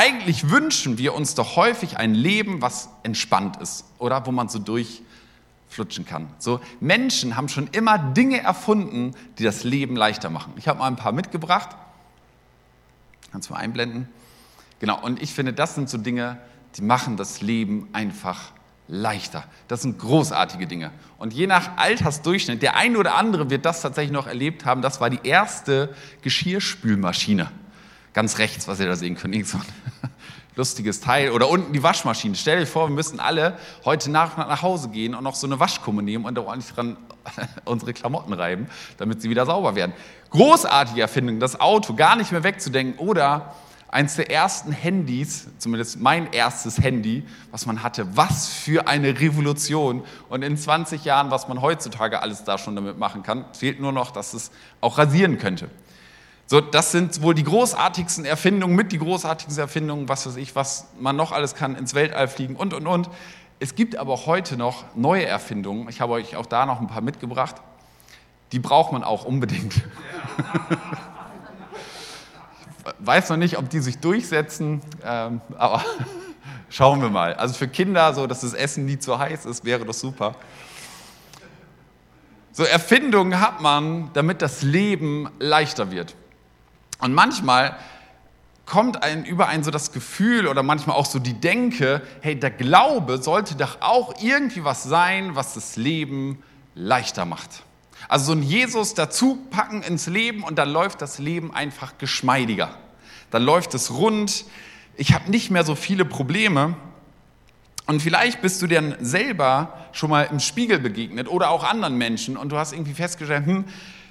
Eigentlich wünschen wir uns doch häufig ein Leben, was entspannt ist, oder wo man so durchflutschen kann. So Menschen haben schon immer Dinge erfunden, die das Leben leichter machen. Ich habe mal ein paar mitgebracht. Kannst du mal einblenden? Genau, und ich finde, das sind so Dinge, die machen das Leben einfach leichter. Das sind großartige Dinge. Und je nach Altersdurchschnitt, der eine oder andere wird das tatsächlich noch erlebt haben, das war die erste Geschirrspülmaschine. Ganz rechts, was ihr da sehen könnt, irgend so ein lustiges Teil. Oder unten die Waschmaschine. Stell dir vor, wir müssen alle heute Nacht nach Hause gehen und noch so eine Waschkumme nehmen und da ordentlich dran unsere Klamotten reiben, damit sie wieder sauber werden. Großartige Erfindung, das Auto gar nicht mehr wegzudenken. Oder eins der ersten Handys, zumindest mein erstes Handy, was man hatte. Was für eine Revolution. Und in 20 Jahren, was man heutzutage alles da schon damit machen kann, fehlt nur noch, dass es auch rasieren könnte. So, das sind wohl die großartigsten Erfindungen, mit die großartigsten Erfindungen, was weiß ich, was man noch alles kann, ins Weltall fliegen und, und, und. Es gibt aber heute noch neue Erfindungen. Ich habe euch auch da noch ein paar mitgebracht. Die braucht man auch unbedingt. Ja. weiß noch nicht, ob die sich durchsetzen, ähm, aber schauen wir mal. Also für Kinder, so dass das Essen nie zu heiß ist, wäre das super. So Erfindungen hat man, damit das Leben leichter wird. Und manchmal kommt ein, über ein so das Gefühl oder manchmal auch so die Denke, hey, der Glaube sollte doch auch irgendwie was sein, was das Leben leichter macht. Also so ein Jesus dazu packen ins Leben und dann läuft das Leben einfach geschmeidiger. Dann läuft es rund. Ich habe nicht mehr so viele Probleme. Und vielleicht bist du dir selber schon mal im Spiegel begegnet oder auch anderen Menschen und du hast irgendwie festgestellt, hm,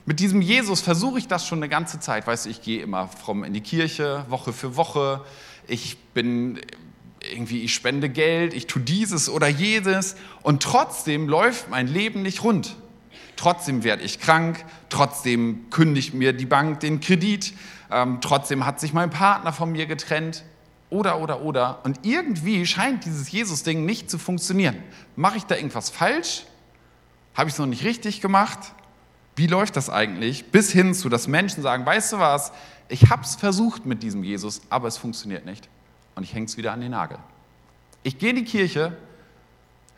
mit diesem Jesus versuche ich das schon eine ganze Zeit. Weißt du, ich gehe immer fromm in die Kirche, Woche für Woche. Ich bin irgendwie, ich spende Geld, ich tue dieses oder jedes und trotzdem läuft mein Leben nicht rund. Trotzdem werde ich krank, trotzdem kündigt mir die Bank den Kredit, ähm, trotzdem hat sich mein Partner von mir getrennt. Oder, oder, oder. Und irgendwie scheint dieses Jesus-Ding nicht zu funktionieren. Mache ich da irgendwas falsch? Habe ich es noch nicht richtig gemacht? Wie läuft das eigentlich? Bis hin zu, dass Menschen sagen, weißt du was, ich habe es versucht mit diesem Jesus, aber es funktioniert nicht. Und ich hänge es wieder an den Nagel. Ich gehe in die Kirche,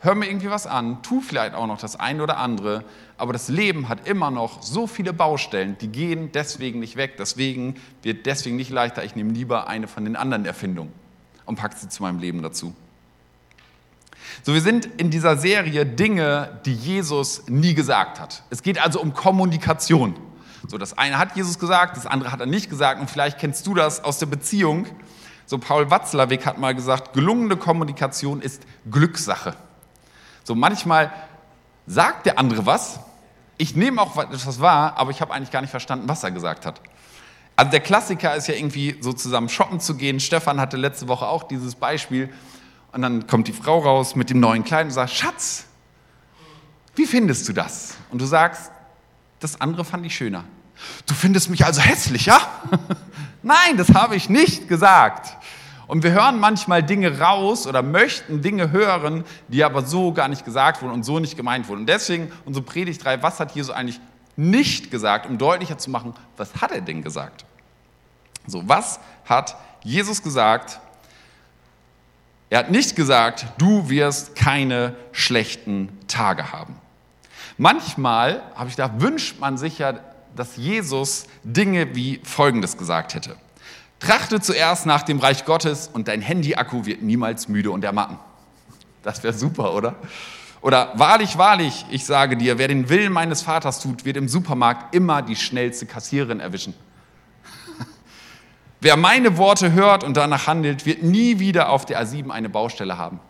hör mir irgendwie was an, tu vielleicht auch noch das eine oder andere, aber das Leben hat immer noch so viele Baustellen, die gehen deswegen nicht weg, deswegen wird deswegen nicht leichter. Ich nehme lieber eine von den anderen Erfindungen und packe sie zu meinem Leben dazu. So, wir sind in dieser Serie Dinge, die Jesus nie gesagt hat. Es geht also um Kommunikation. So, das eine hat Jesus gesagt, das andere hat er nicht gesagt und vielleicht kennst du das aus der Beziehung. So, Paul Watzlawick hat mal gesagt, gelungene Kommunikation ist Glückssache. So manchmal sagt der andere was, ich nehme auch etwas wahr, aber ich habe eigentlich gar nicht verstanden, was er gesagt hat. Also der Klassiker ist ja irgendwie so zusammen shoppen zu gehen. Stefan hatte letzte Woche auch dieses Beispiel. Und dann kommt die Frau raus mit dem neuen Kleid und sagt, Schatz, wie findest du das? Und du sagst, das andere fand ich schöner. Du findest mich also hässlicher? Nein, das habe ich nicht gesagt. Und wir hören manchmal Dinge raus oder möchten Dinge hören, die aber so gar nicht gesagt wurden und so nicht gemeint wurden. Und deswegen unsere Predigt 3, was hat Jesus eigentlich nicht gesagt, um deutlicher zu machen, was hat er denn gesagt? So, was hat Jesus gesagt? Er hat nicht gesagt, du wirst keine schlechten Tage haben. Manchmal, habe ich gedacht, wünscht man sich ja, dass Jesus Dinge wie Folgendes gesagt hätte. Trachte zuerst nach dem Reich Gottes und dein Handy-Akku wird niemals müde und ermatten. Das wäre super, oder? Oder wahrlich, wahrlich, ich sage dir, wer den Willen meines Vaters tut, wird im Supermarkt immer die schnellste Kassiererin erwischen. Wer meine Worte hört und danach handelt, wird nie wieder auf der A7 eine Baustelle haben.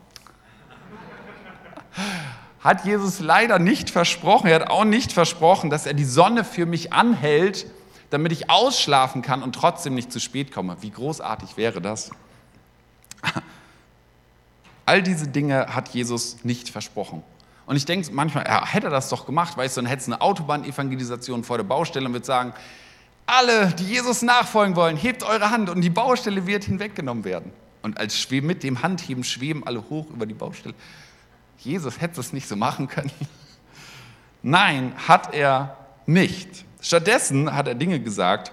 Hat Jesus leider nicht versprochen. Er hat auch nicht versprochen, dass er die Sonne für mich anhält damit ich ausschlafen kann und trotzdem nicht zu spät komme. Wie großartig wäre das? All diese Dinge hat Jesus nicht versprochen. Und ich denke manchmal, ja, hätte er das doch gemacht, weißt du, dann hätte es eine Autobahnevangelisation vor der Baustelle und würde sagen, alle, die Jesus nachfolgen wollen, hebt eure Hand und die Baustelle wird hinweggenommen werden. Und als mit dem Handheben schweben alle hoch über die Baustelle. Jesus hätte es nicht so machen können. Nein, hat er nicht. Stattdessen hat er Dinge gesagt,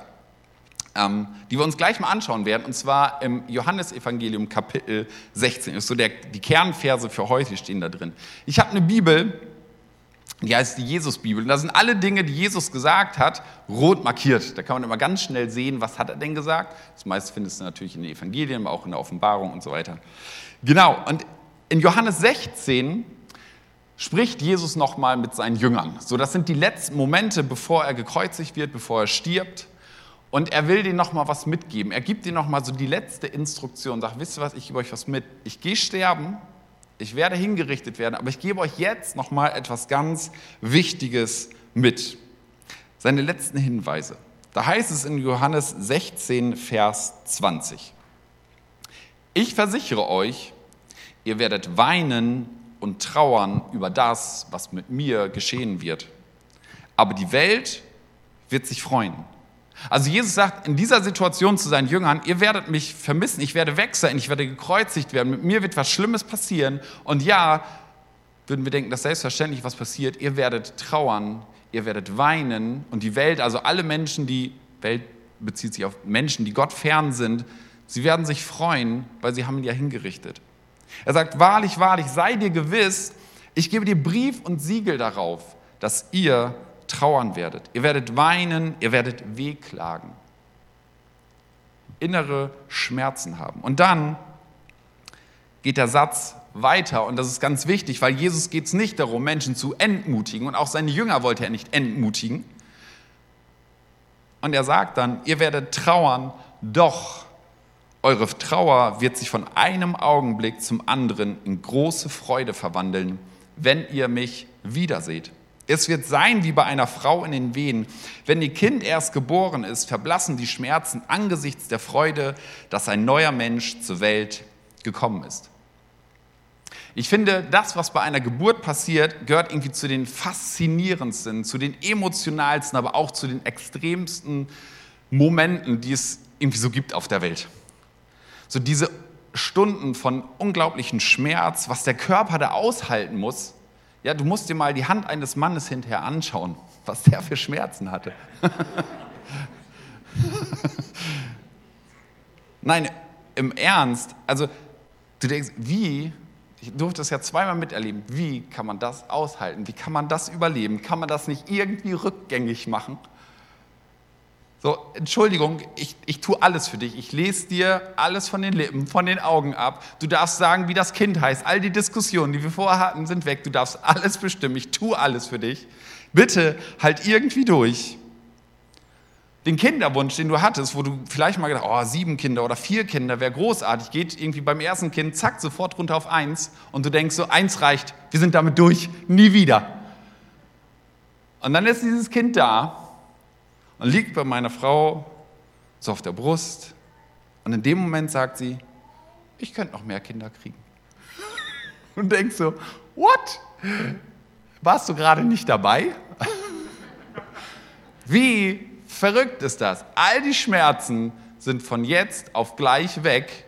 ähm, die wir uns gleich mal anschauen werden, und zwar im Johannesevangelium Kapitel 16. Das ist so der, die Kernverse für heute stehen da drin. Ich habe eine Bibel, die heißt die Jesus-Bibel. Und da sind alle Dinge, die Jesus gesagt hat, rot markiert. Da kann man immer ganz schnell sehen, was hat er denn gesagt. Das meiste findest du natürlich in den Evangelien, aber auch in der Offenbarung und so weiter. Genau, und in Johannes 16 spricht Jesus nochmal mit seinen Jüngern. So, das sind die letzten Momente, bevor er gekreuzigt wird, bevor er stirbt. Und er will denen nochmal was mitgeben. Er gibt ihnen nochmal so die letzte Instruktion. Sagt, wisst ihr was, ich gebe euch was mit. Ich gehe sterben, ich werde hingerichtet werden, aber ich gebe euch jetzt nochmal etwas ganz Wichtiges mit. Seine letzten Hinweise. Da heißt es in Johannes 16, Vers 20. Ich versichere euch, ihr werdet weinen und trauern über das, was mit mir geschehen wird. Aber die Welt wird sich freuen. Also Jesus sagt in dieser Situation zu seinen Jüngern, ihr werdet mich vermissen, ich werde weg sein, ich werde gekreuzigt werden, mit mir wird was Schlimmes passieren. Und ja, würden wir denken, dass selbstverständlich was passiert, ihr werdet trauern, ihr werdet weinen und die Welt, also alle Menschen, die, Welt bezieht sich auf Menschen, die Gott fern sind, sie werden sich freuen, weil sie haben ihn ja hingerichtet. Er sagt, wahrlich, wahrlich, sei dir gewiss, ich gebe dir Brief und Siegel darauf, dass ihr trauern werdet. Ihr werdet weinen, ihr werdet wehklagen. Innere Schmerzen haben. Und dann geht der Satz weiter und das ist ganz wichtig, weil Jesus geht es nicht darum, Menschen zu entmutigen und auch seine Jünger wollte er nicht entmutigen. Und er sagt dann, ihr werdet trauern, doch eure Trauer wird sich von einem Augenblick zum anderen in große Freude verwandeln, wenn ihr mich wiederseht. Es wird sein wie bei einer Frau in den Wehen. Wenn ihr Kind erst geboren ist, verblassen die Schmerzen angesichts der Freude, dass ein neuer Mensch zur Welt gekommen ist. Ich finde, das, was bei einer Geburt passiert, gehört irgendwie zu den faszinierendsten, zu den emotionalsten, aber auch zu den extremsten Momenten, die es irgendwie so gibt auf der Welt. So diese Stunden von unglaublichen Schmerz, was der Körper da aushalten muss, ja, du musst dir mal die Hand eines Mannes hinterher anschauen, was der für Schmerzen hatte. Nein, im Ernst, also du denkst, wie, ich durfte das ja zweimal miterleben, wie kann man das aushalten? Wie kann man das überleben? Kann man das nicht irgendwie rückgängig machen? So, Entschuldigung, ich, ich tue alles für dich. Ich lese dir alles von den Lippen, von den Augen ab. Du darfst sagen, wie das Kind heißt. All die Diskussionen, die wir vorher hatten, sind weg. Du darfst alles bestimmen. Ich tue alles für dich. Bitte halt irgendwie durch. Den Kinderwunsch, den du hattest, wo du vielleicht mal gedacht oh, sieben Kinder oder vier Kinder wäre großartig, geht irgendwie beim ersten Kind, zack, sofort runter auf eins und du denkst so, eins reicht, wir sind damit durch, nie wieder. Und dann ist dieses Kind da und liegt bei meiner Frau so auf der Brust. Und in dem Moment sagt sie, ich könnte noch mehr Kinder kriegen. Und denkst so, what? Warst du gerade nicht dabei? Wie verrückt ist das? All die Schmerzen sind von jetzt auf gleich weg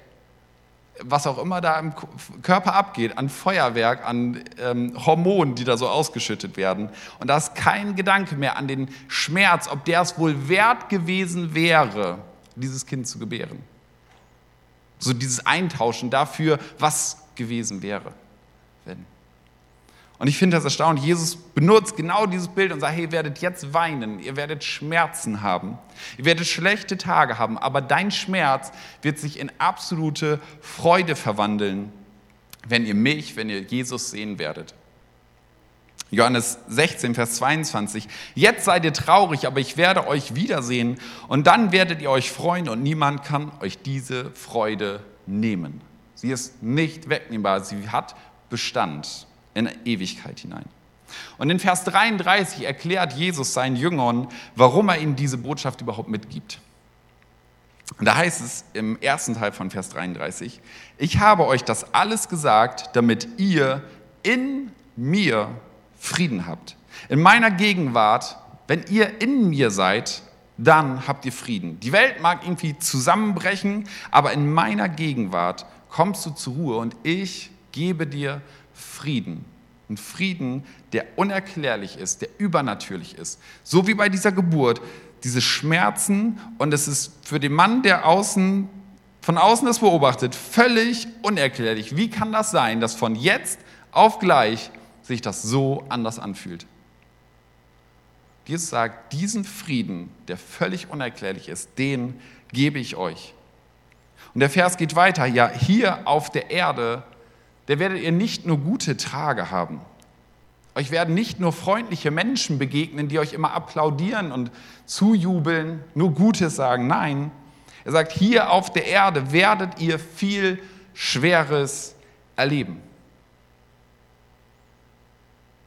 was auch immer da im Körper abgeht, an Feuerwerk, an ähm, Hormonen, die da so ausgeschüttet werden. Und da ist kein Gedanke mehr an den Schmerz, ob der es wohl wert gewesen wäre, dieses Kind zu gebären. So dieses Eintauschen dafür, was gewesen wäre. Und ich finde das erstaunlich. Jesus benutzt genau dieses Bild und sagt, hey, ihr werdet jetzt weinen, ihr werdet Schmerzen haben, ihr werdet schlechte Tage haben, aber dein Schmerz wird sich in absolute Freude verwandeln, wenn ihr mich, wenn ihr Jesus sehen werdet. Johannes 16, Vers 22. Jetzt seid ihr traurig, aber ich werde euch wiedersehen und dann werdet ihr euch freuen und niemand kann euch diese Freude nehmen. Sie ist nicht wegnehmbar, sie hat Bestand in Ewigkeit hinein. Und in Vers 33 erklärt Jesus seinen Jüngern, warum er ihnen diese Botschaft überhaupt mitgibt. Und da heißt es im ersten Teil von Vers 33, ich habe euch das alles gesagt, damit ihr in mir Frieden habt. In meiner Gegenwart, wenn ihr in mir seid, dann habt ihr Frieden. Die Welt mag irgendwie zusammenbrechen, aber in meiner Gegenwart kommst du zur Ruhe und ich gebe dir Frieden. Ein Frieden, der unerklärlich ist, der übernatürlich ist. So wie bei dieser Geburt. diese Schmerzen und es ist für den Mann, der außen, von außen das beobachtet, völlig unerklärlich. Wie kann das sein, dass von jetzt auf gleich sich das so anders anfühlt? Jesus sagt, diesen Frieden, der völlig unerklärlich ist, den gebe ich euch. Und der Vers geht weiter, ja, hier auf der Erde, da werdet ihr nicht nur gute Tage haben. Euch werden nicht nur freundliche Menschen begegnen, die euch immer applaudieren und zujubeln, nur Gutes sagen. Nein, er sagt, hier auf der Erde werdet ihr viel Schweres erleben.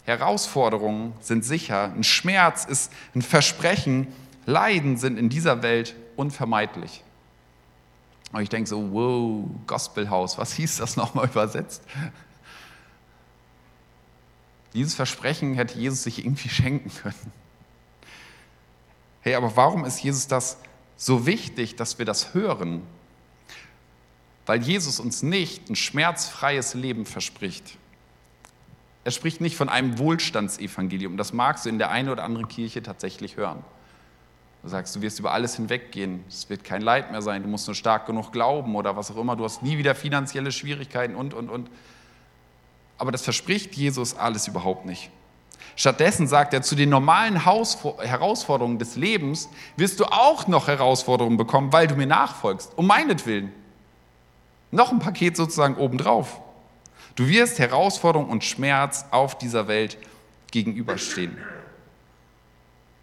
Herausforderungen sind sicher, ein Schmerz ist ein Versprechen, Leiden sind in dieser Welt unvermeidlich. Und ich denke so, wow, Gospelhaus, was hieß das nochmal übersetzt? Dieses Versprechen hätte Jesus sich irgendwie schenken können. Hey, aber warum ist Jesus das so wichtig, dass wir das hören? Weil Jesus uns nicht ein schmerzfreies Leben verspricht. Er spricht nicht von einem Wohlstandsevangelium. Das magst du in der einen oder anderen Kirche tatsächlich hören. Du sagst, du wirst über alles hinweggehen, es wird kein Leid mehr sein, du musst nur stark genug glauben oder was auch immer, du hast nie wieder finanzielle Schwierigkeiten und, und, und. Aber das verspricht Jesus alles überhaupt nicht. Stattdessen sagt er, zu den normalen Herausforderungen des Lebens wirst du auch noch Herausforderungen bekommen, weil du mir nachfolgst, um meinetwillen. Noch ein Paket sozusagen obendrauf. Du wirst Herausforderung und Schmerz auf dieser Welt gegenüberstehen.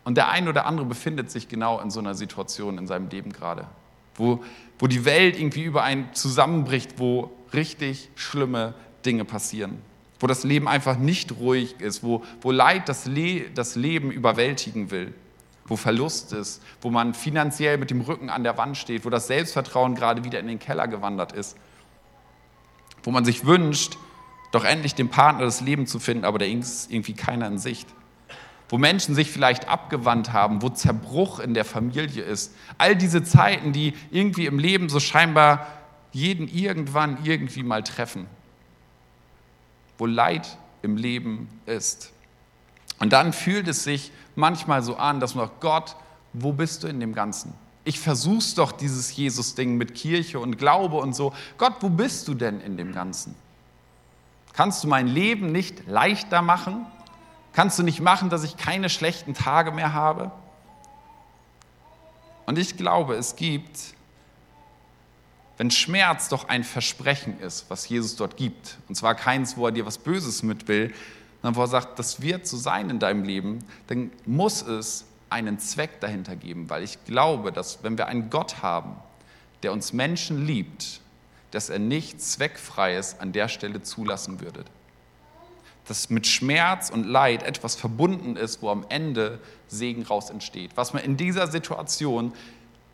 Und der ein oder andere befindet sich genau in so einer Situation in seinem Leben gerade, wo, wo die Welt irgendwie über einen zusammenbricht, wo richtig schlimme Dinge passieren, wo das Leben einfach nicht ruhig ist, wo, wo Leid das, Le das Leben überwältigen will, wo Verlust ist, wo man finanziell mit dem Rücken an der Wand steht, wo das Selbstvertrauen gerade wieder in den Keller gewandert ist wo man sich wünscht, doch endlich den Partner des Lebens zu finden, aber da ist irgendwie keiner in Sicht. Wo Menschen sich vielleicht abgewandt haben, wo Zerbruch in der Familie ist. All diese Zeiten, die irgendwie im Leben so scheinbar jeden irgendwann irgendwie mal treffen. Wo Leid im Leben ist. Und dann fühlt es sich manchmal so an, dass man sagt, Gott, wo bist du in dem Ganzen? ich versuch's doch, dieses Jesus-Ding mit Kirche und Glaube und so. Gott, wo bist du denn in dem Ganzen? Kannst du mein Leben nicht leichter machen? Kannst du nicht machen, dass ich keine schlechten Tage mehr habe? Und ich glaube, es gibt, wenn Schmerz doch ein Versprechen ist, was Jesus dort gibt, und zwar keins, wo er dir was Böses mit will, sondern wo er sagt, das wird so sein in deinem Leben, dann muss es einen Zweck dahinter geben, weil ich glaube, dass wenn wir einen Gott haben, der uns Menschen liebt, dass er nichts Zweckfreies an der Stelle zulassen würde. Dass mit Schmerz und Leid etwas verbunden ist, wo am Ende Segen raus entsteht. Was man in dieser Situation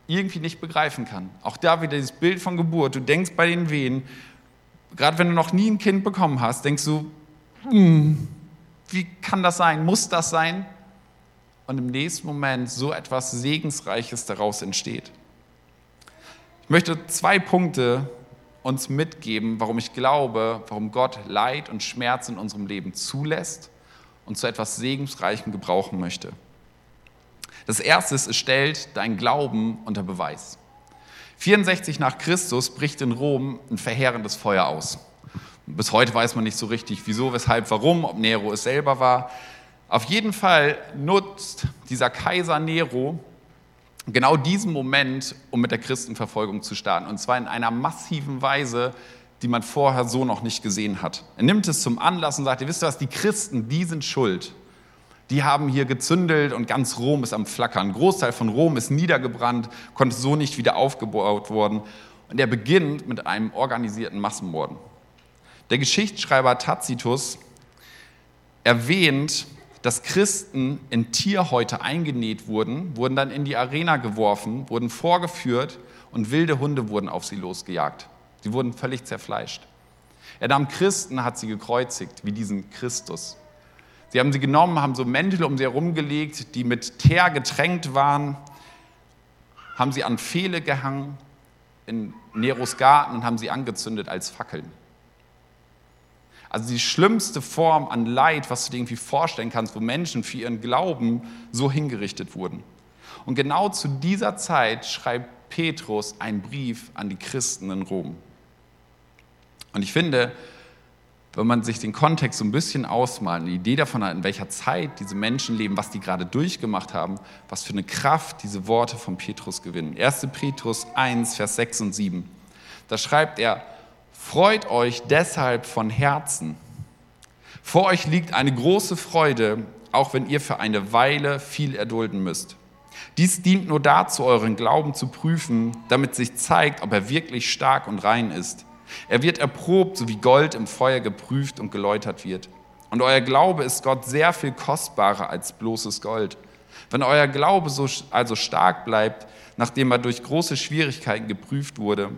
irgendwie nicht begreifen kann. Auch da wieder dieses Bild von Geburt. Du denkst bei den Wehen, gerade wenn du noch nie ein Kind bekommen hast, denkst du, hm, wie kann das sein? Muss das sein? und im nächsten Moment so etwas Segensreiches daraus entsteht. Ich möchte zwei Punkte uns mitgeben, warum ich glaube, warum Gott Leid und Schmerz in unserem Leben zulässt und zu etwas Segensreichem gebrauchen möchte. Das erste ist, es stellt dein Glauben unter Beweis. 64 nach Christus bricht in Rom ein verheerendes Feuer aus. Bis heute weiß man nicht so richtig, wieso, weshalb, warum, ob Nero es selber war. Auf jeden Fall nutzt dieser Kaiser Nero genau diesen Moment, um mit der Christenverfolgung zu starten. Und zwar in einer massiven Weise, die man vorher so noch nicht gesehen hat. Er nimmt es zum Anlass und sagt, ihr wisst was, die Christen, die sind schuld. Die haben hier gezündelt und ganz Rom ist am Flackern. Ein Großteil von Rom ist niedergebrannt, konnte so nicht wieder aufgebaut worden. Und er beginnt mit einem organisierten Massenmorden. Der Geschichtsschreiber Tacitus erwähnt, dass Christen in Tierhäute eingenäht wurden, wurden dann in die Arena geworfen, wurden vorgeführt und wilde Hunde wurden auf sie losgejagt. Sie wurden völlig zerfleischt. Er nahm Christen, hat sie gekreuzigt, wie diesen Christus. Sie haben sie genommen, haben so Mäntel um sie herumgelegt, die mit Teer getränkt waren, haben sie an Pfähle gehangen in Neros Garten und haben sie angezündet als Fackeln. Also die schlimmste Form an Leid, was du dir irgendwie vorstellen kannst, wo Menschen für ihren Glauben so hingerichtet wurden. Und genau zu dieser Zeit schreibt Petrus einen Brief an die Christen in Rom. Und ich finde, wenn man sich den Kontext so ein bisschen ausmalt, eine Idee davon hat, in welcher Zeit diese Menschen leben, was die gerade durchgemacht haben, was für eine Kraft diese Worte von Petrus gewinnen. 1. Petrus 1, Vers 6 und 7. Da schreibt er, freut euch deshalb von Herzen. Vor euch liegt eine große Freude, auch wenn ihr für eine Weile viel erdulden müsst. Dies dient nur dazu, euren Glauben zu prüfen, damit sich zeigt, ob er wirklich stark und rein ist. Er wird erprobt, so wie Gold im Feuer geprüft und geläutert wird. Und euer Glaube ist Gott sehr viel kostbarer als bloßes Gold. Wenn euer Glaube so, also stark bleibt, nachdem er durch große Schwierigkeiten geprüft wurde,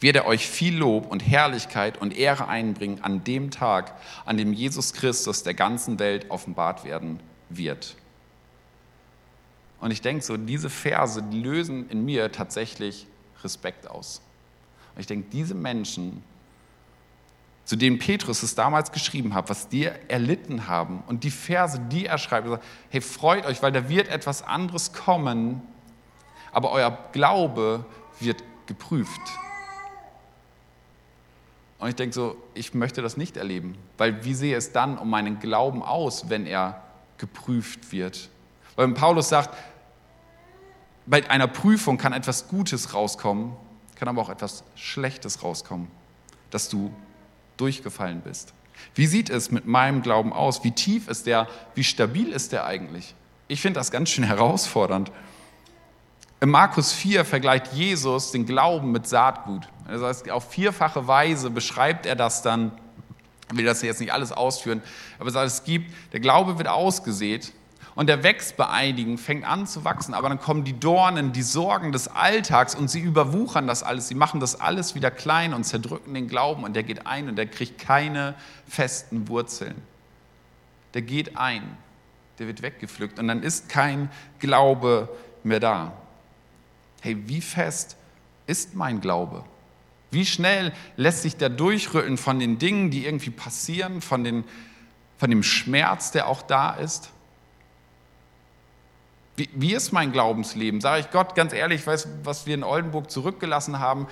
wird er euch viel Lob und Herrlichkeit und Ehre einbringen an dem Tag, an dem Jesus Christus der ganzen Welt offenbart werden wird. Und ich denke so, diese Verse, die lösen in mir tatsächlich Respekt aus. Und ich denke, diese Menschen, zu denen Petrus es damals geschrieben hat, was die erlitten haben und die Verse, die er schreibt, sagt, hey, freut euch, weil da wird etwas anderes kommen, aber euer Glaube wird geprüft. Und ich denke so, ich möchte das nicht erleben, weil wie sehe es dann um meinen Glauben aus, wenn er geprüft wird? Weil Paulus sagt, bei einer Prüfung kann etwas Gutes rauskommen, kann aber auch etwas Schlechtes rauskommen, dass du durchgefallen bist. Wie sieht es mit meinem Glauben aus? Wie tief ist der? Wie stabil ist der eigentlich? Ich finde das ganz schön herausfordernd. In Markus 4 vergleicht Jesus den Glauben mit Saatgut. Das heißt, auf vierfache Weise beschreibt er das dann. Ich will das jetzt nicht alles ausführen, aber er sagt, es gibt, der Glaube wird ausgesät und der wächst bei einigen, fängt an zu wachsen, aber dann kommen die Dornen, die Sorgen des Alltags und sie überwuchern das alles, sie machen das alles wieder klein und zerdrücken den Glauben und der geht ein und der kriegt keine festen Wurzeln. Der geht ein, der wird weggepflückt und dann ist kein Glaube mehr da. Hey, wie fest ist mein Glaube? Wie schnell lässt sich der durchrütteln von den Dingen, die irgendwie passieren, von, den, von dem Schmerz, der auch da ist? Wie, wie ist mein Glaubensleben? Sage ich Gott ganz ehrlich, weiß, was wir in Oldenburg zurückgelassen haben,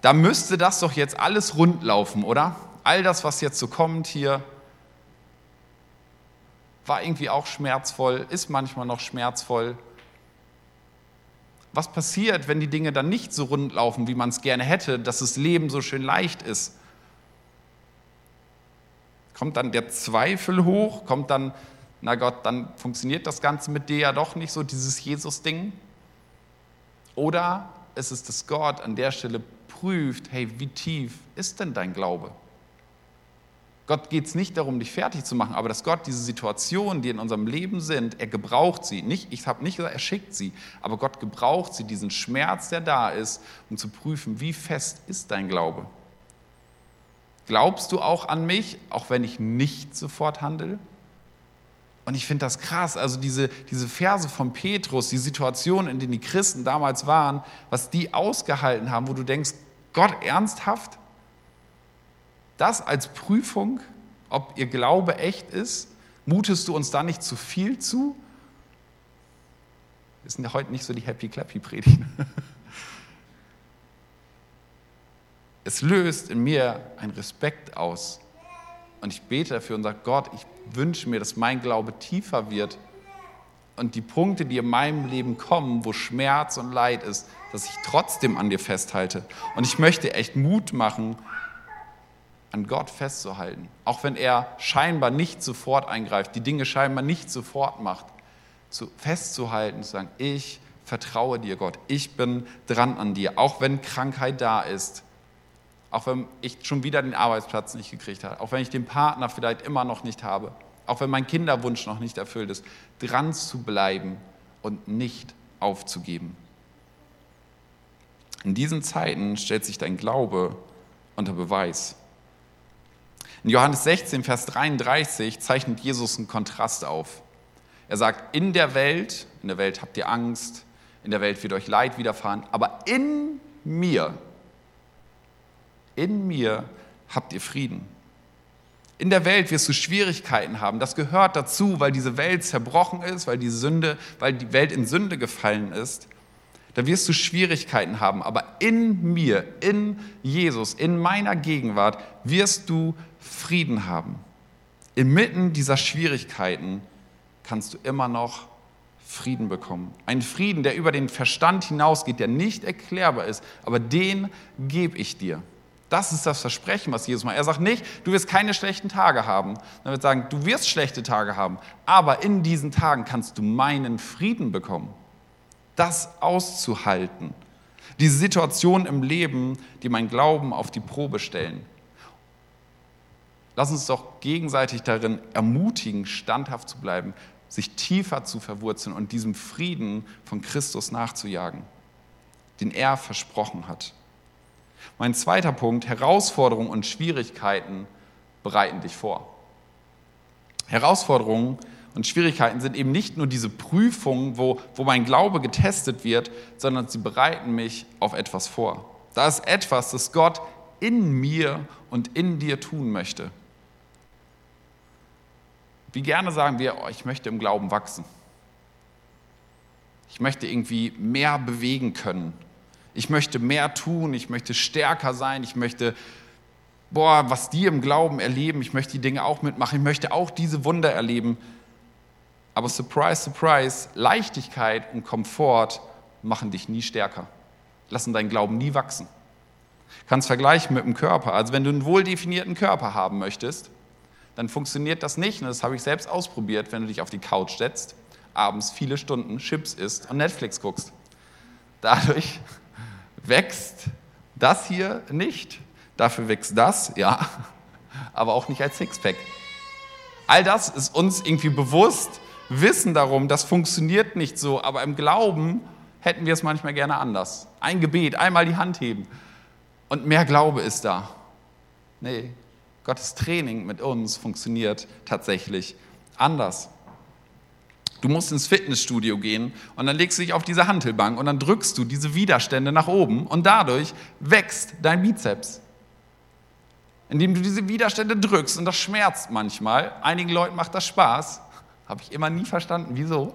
da müsste das doch jetzt alles rund laufen, oder? All das, was jetzt so kommt hier, war irgendwie auch schmerzvoll, ist manchmal noch schmerzvoll. Was passiert, wenn die Dinge dann nicht so rund laufen, wie man es gerne hätte, dass das Leben so schön leicht ist? Kommt dann der Zweifel hoch? Kommt dann na Gott, dann funktioniert das Ganze mit dir ja doch nicht so, dieses Jesus-Ding. Oder ist es, dass Gott an der Stelle prüft, hey, wie tief ist denn dein Glaube? Gott geht es nicht darum, dich fertig zu machen, aber dass Gott diese Situationen, die in unserem Leben sind, er gebraucht sie. Nicht, ich habe nicht gesagt, er schickt sie, aber Gott gebraucht sie, diesen Schmerz, der da ist, um zu prüfen, wie fest ist dein Glaube. Glaubst du auch an mich, auch wenn ich nicht sofort handle? Und ich finde das krass, also diese, diese Verse von Petrus, die Situation, in denen die Christen damals waren, was die ausgehalten haben, wo du denkst, Gott ernsthaft? Das als Prüfung, ob ihr Glaube echt ist? Mutest du uns da nicht zu viel zu? Das sind ja heute nicht so die Happy-Clappy-Predigten. Es löst in mir einen Respekt aus. Und ich bete dafür und sage, Gott, ich wünsche mir, dass mein Glaube tiefer wird und die Punkte, die in meinem Leben kommen, wo Schmerz und Leid ist, dass ich trotzdem an dir festhalte. Und ich möchte echt Mut machen, an Gott festzuhalten. Auch wenn er scheinbar nicht sofort eingreift, die Dinge scheinbar nicht sofort macht, zu, festzuhalten, zu sagen, ich vertraue dir, Gott, ich bin dran an dir, auch wenn Krankheit da ist, auch wenn ich schon wieder den Arbeitsplatz nicht gekriegt habe, auch wenn ich den Partner vielleicht immer noch nicht habe, auch wenn mein Kinderwunsch noch nicht erfüllt ist, dran zu bleiben und nicht aufzugeben. In diesen Zeiten stellt sich dein Glaube unter Beweis. In Johannes 16, Vers 33 zeichnet Jesus einen Kontrast auf. Er sagt, in der Welt, in der Welt habt ihr Angst, in der Welt wird euch Leid widerfahren, aber in mir in mir habt ihr Frieden. In der Welt wirst du Schwierigkeiten haben. Das gehört dazu, weil diese Welt zerbrochen ist, weil die Sünde, weil die Welt in Sünde gefallen ist. Da wirst du Schwierigkeiten haben. Aber in mir, in Jesus, in meiner Gegenwart wirst du Frieden haben. Inmitten dieser Schwierigkeiten kannst du immer noch Frieden bekommen. Ein Frieden, der über den Verstand hinausgeht, der nicht erklärbar ist, aber den gebe ich dir. Das ist das Versprechen, was Jesus macht. Er sagt nicht, du wirst keine schlechten Tage haben. Er wird sagen, du wirst schlechte Tage haben, aber in diesen Tagen kannst du meinen Frieden bekommen. Das auszuhalten. Diese Situation im Leben, die mein Glauben auf die Probe stellen. Lass uns doch gegenseitig darin ermutigen, standhaft zu bleiben, sich tiefer zu verwurzeln und diesem Frieden von Christus nachzujagen, den er versprochen hat. Mein zweiter Punkt, Herausforderungen und Schwierigkeiten bereiten dich vor. Herausforderungen und Schwierigkeiten sind eben nicht nur diese Prüfungen, wo, wo mein Glaube getestet wird, sondern sie bereiten mich auf etwas vor. Da ist etwas, das Gott in mir und in dir tun möchte. Wie gerne sagen wir, oh, ich möchte im Glauben wachsen. Ich möchte irgendwie mehr bewegen können. Ich möchte mehr tun, ich möchte stärker sein, ich möchte, boah, was die im Glauben erleben, ich möchte die Dinge auch mitmachen, ich möchte auch diese Wunder erleben. Aber surprise, surprise, Leichtigkeit und Komfort machen dich nie stärker, lassen deinen Glauben nie wachsen. Kannst vergleichen mit dem Körper. Also wenn du einen wohldefinierten Körper haben möchtest, dann funktioniert das nicht. Und das habe ich selbst ausprobiert, wenn du dich auf die Couch setzt, abends viele Stunden Chips isst und Netflix guckst. Dadurch wächst das hier nicht. Dafür wächst das, ja, aber auch nicht als Sixpack. All das ist uns irgendwie bewusst, wissen darum, das funktioniert nicht so, aber im Glauben hätten wir es manchmal gerne anders. Ein Gebet, einmal die Hand heben und mehr Glaube ist da. Nee, Gottes Training mit uns funktioniert tatsächlich anders. Du musst ins Fitnessstudio gehen und dann legst du dich auf diese Hantelbank und dann drückst du diese Widerstände nach oben und dadurch wächst dein Bizeps. Indem du diese Widerstände drückst und das schmerzt manchmal. Einigen Leuten macht das Spaß. Habe ich immer nie verstanden, wieso.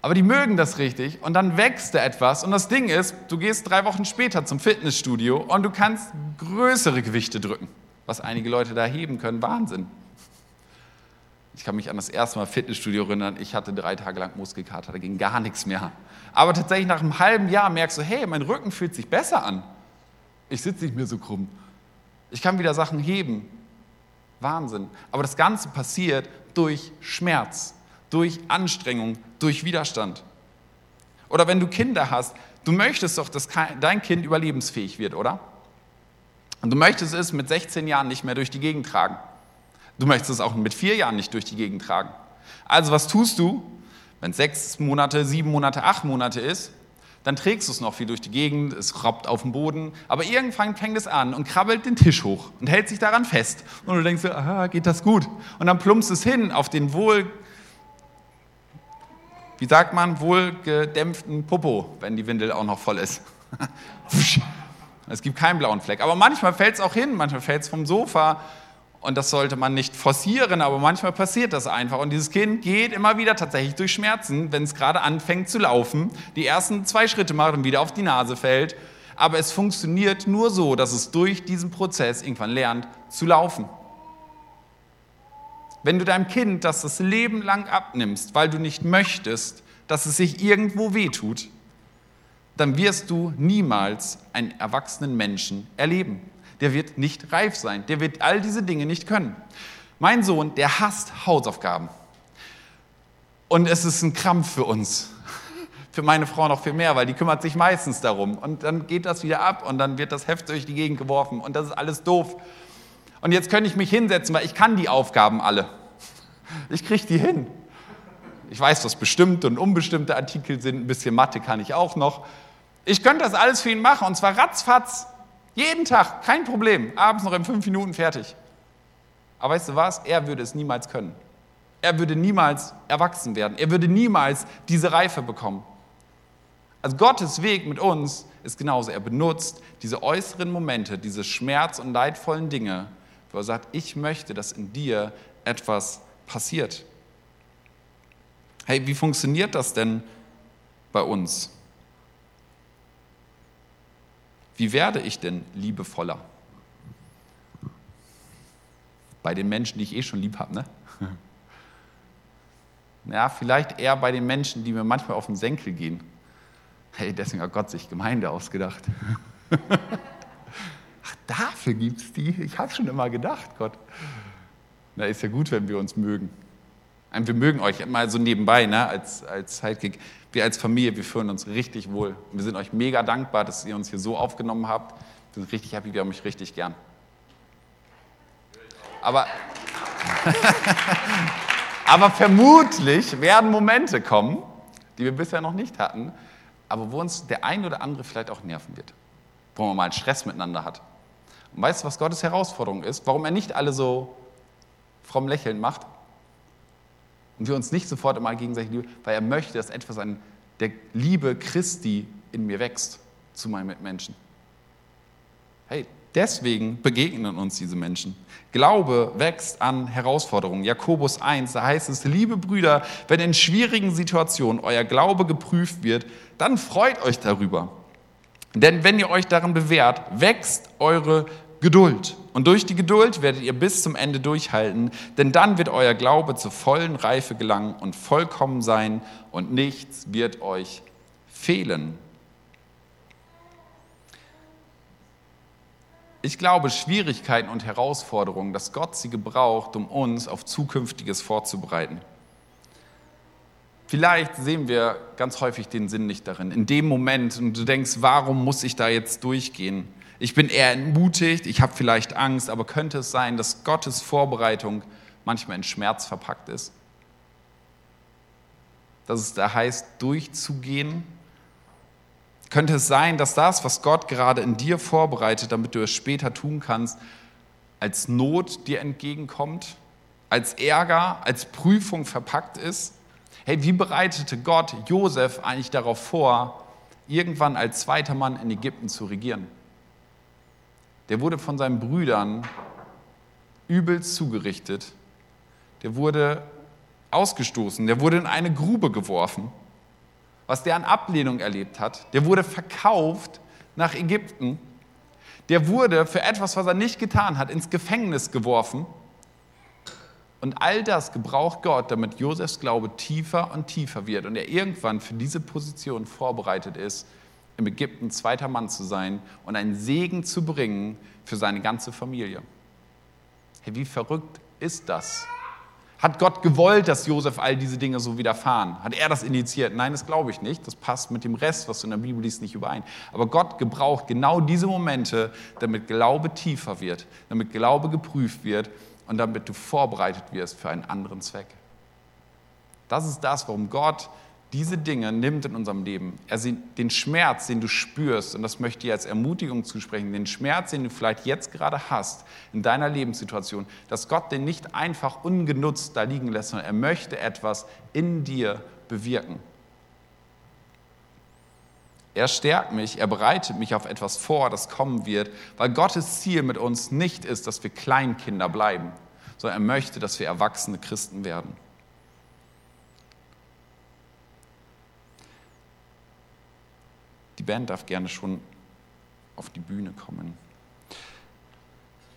Aber die mögen das richtig und dann wächst da etwas. Und das Ding ist, du gehst drei Wochen später zum Fitnessstudio und du kannst größere Gewichte drücken was einige Leute da heben können, Wahnsinn. Ich kann mich an das erste Mal Fitnessstudio erinnern. Ich hatte drei Tage lang Muskelkater, da ging gar nichts mehr. Aber tatsächlich nach einem halben Jahr merkst du, hey, mein Rücken fühlt sich besser an. Ich sitze nicht mehr so krumm. Ich kann wieder Sachen heben. Wahnsinn. Aber das Ganze passiert durch Schmerz, durch Anstrengung, durch Widerstand. Oder wenn du Kinder hast, du möchtest doch, dass dein Kind überlebensfähig wird, oder? Und du möchtest es mit 16 Jahren nicht mehr durch die Gegend tragen. Du möchtest es auch mit vier Jahren nicht durch die Gegend tragen. Also was tust du, wenn es sechs Monate, sieben Monate, acht Monate ist? Dann trägst du es noch viel durch die Gegend, es robbt auf dem Boden, aber irgendwann fängt es an und krabbelt den Tisch hoch und hält sich daran fest. Und du denkst, aha, geht das gut? Und dann plumpst es hin auf den wohl, wie sagt man, wohlgedämpften Popo, wenn die Windel auch noch voll ist. Es gibt keinen blauen Fleck. Aber manchmal fällt es auch hin, manchmal fällt es vom Sofa. Und das sollte man nicht forcieren, aber manchmal passiert das einfach. Und dieses Kind geht immer wieder tatsächlich durch Schmerzen, wenn es gerade anfängt zu laufen, die ersten zwei Schritte macht und wieder auf die Nase fällt. Aber es funktioniert nur so, dass es durch diesen Prozess irgendwann lernt zu laufen. Wenn du deinem Kind das das Leben lang abnimmst, weil du nicht möchtest, dass es sich irgendwo wehtut, dann wirst du niemals einen erwachsenen Menschen erleben. Der wird nicht reif sein, der wird all diese Dinge nicht können. Mein Sohn, der hasst Hausaufgaben. Und es ist ein Krampf für uns. Für meine Frau noch viel mehr, weil die kümmert sich meistens darum. Und dann geht das wieder ab und dann wird das Heft durch die Gegend geworfen und das ist alles doof. Und jetzt könnte ich mich hinsetzen, weil ich kann die Aufgaben alle. Ich kriege die hin. Ich weiß, was bestimmte und unbestimmte Artikel sind. Ein bisschen Mathe kann ich auch noch. Ich könnte das alles für ihn machen und zwar ratzfatz. Jeden Tag, kein Problem. Abends noch in fünf Minuten fertig. Aber weißt du was? Er würde es niemals können. Er würde niemals erwachsen werden. Er würde niemals diese Reife bekommen. Also Gottes Weg mit uns ist genauso. Er benutzt diese äußeren Momente, diese schmerz- und leidvollen Dinge, wo er sagt, ich möchte, dass in dir etwas passiert. Hey, wie funktioniert das denn bei uns? Wie werde ich denn liebevoller? Bei den Menschen, die ich eh schon lieb habe, ne? Ja, vielleicht eher bei den Menschen, die mir manchmal auf den Senkel gehen. Hey, deswegen hat Gott sich Gemeinde ausgedacht. Ach, dafür gibt es die? Ich habe schon immer gedacht, Gott. Na, ist ja gut, wenn wir uns mögen. Wir mögen euch mal so nebenbei, ne, als, als Sidekick. Wir als Familie, wir fühlen uns richtig wohl. Wir sind euch mega dankbar, dass ihr uns hier so aufgenommen habt. Wir sind richtig happy, wir haben euch richtig gern. Aber, aber vermutlich werden Momente kommen, die wir bisher noch nicht hatten, aber wo uns der ein oder andere vielleicht auch nerven wird. Wo man mal Stress miteinander hat. Und weißt du, was Gottes Herausforderung ist? Warum er nicht alle so fromm lächeln macht? Und wir uns nicht sofort immer gegenseitig lieben, weil er möchte, dass etwas an der Liebe Christi in mir wächst zu meinen Mitmenschen. Hey, deswegen begegnen uns diese Menschen. Glaube wächst an Herausforderungen. Jakobus 1, da heißt es, liebe Brüder, wenn in schwierigen Situationen euer Glaube geprüft wird, dann freut euch darüber. Denn wenn ihr euch darin bewährt, wächst eure Geduld. Und durch die Geduld werdet ihr bis zum Ende durchhalten, denn dann wird euer Glaube zur vollen Reife gelangen und vollkommen sein und nichts wird euch fehlen. Ich glaube, Schwierigkeiten und Herausforderungen, dass Gott sie gebraucht, um uns auf Zukünftiges vorzubereiten. Vielleicht sehen wir ganz häufig den Sinn nicht darin. In dem Moment, und du denkst, warum muss ich da jetzt durchgehen? Ich bin eher entmutigt, ich habe vielleicht Angst, aber könnte es sein, dass Gottes Vorbereitung manchmal in Schmerz verpackt ist? Dass es da heißt, durchzugehen? Könnte es sein, dass das, was Gott gerade in dir vorbereitet, damit du es später tun kannst, als Not dir entgegenkommt, als Ärger, als Prüfung verpackt ist? Hey, wie bereitete Gott Josef eigentlich darauf vor, irgendwann als zweiter Mann in Ägypten zu regieren? Der wurde von seinen Brüdern übelst zugerichtet. Der wurde ausgestoßen, der wurde in eine Grube geworfen. Was der an Ablehnung erlebt hat, der wurde verkauft nach Ägypten. Der wurde für etwas, was er nicht getan hat, ins Gefängnis geworfen. Und all das gebraucht Gott, damit Josefs Glaube tiefer und tiefer wird und er irgendwann für diese Position vorbereitet ist, im Ägypten zweiter Mann zu sein und einen Segen zu bringen für seine ganze Familie. Hey, wie verrückt ist das? Hat Gott gewollt, dass Josef all diese Dinge so widerfahren? Hat er das initiiert? Nein, das glaube ich nicht. Das passt mit dem Rest, was du in der Bibel liest, nicht überein. Aber Gott gebraucht genau diese Momente, damit Glaube tiefer wird, damit Glaube geprüft wird und damit du vorbereitet wirst für einen anderen Zweck. Das ist das, warum Gott diese Dinge nimmt in unserem Leben. Also den Schmerz, den du spürst, und das möchte ich als Ermutigung zusprechen, den Schmerz, den du vielleicht jetzt gerade hast in deiner Lebenssituation, dass Gott den nicht einfach ungenutzt da liegen lässt, sondern er möchte etwas in dir bewirken. Er stärkt mich, er bereitet mich auf etwas vor, das kommen wird, weil Gottes Ziel mit uns nicht ist, dass wir Kleinkinder bleiben, sondern er möchte, dass wir erwachsene Christen werden. Die Band darf gerne schon auf die Bühne kommen.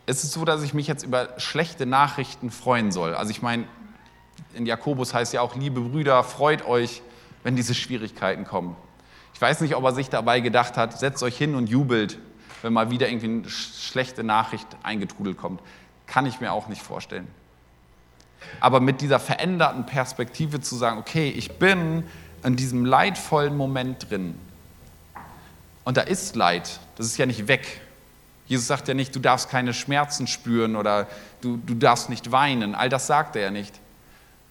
Es ist so, dass ich mich jetzt über schlechte Nachrichten freuen soll. Also ich meine, in Jakobus heißt ja auch, liebe Brüder, freut euch, wenn diese Schwierigkeiten kommen. Ich weiß nicht, ob er sich dabei gedacht hat, setzt euch hin und jubelt, wenn mal wieder irgendwie eine schlechte Nachricht eingetrudelt kommt. Kann ich mir auch nicht vorstellen. Aber mit dieser veränderten Perspektive zu sagen, okay, ich bin in diesem leidvollen Moment drin, und da ist Leid, das ist ja nicht weg. Jesus sagt ja nicht, du darfst keine Schmerzen spüren oder du, du darfst nicht weinen. All das sagt er ja nicht.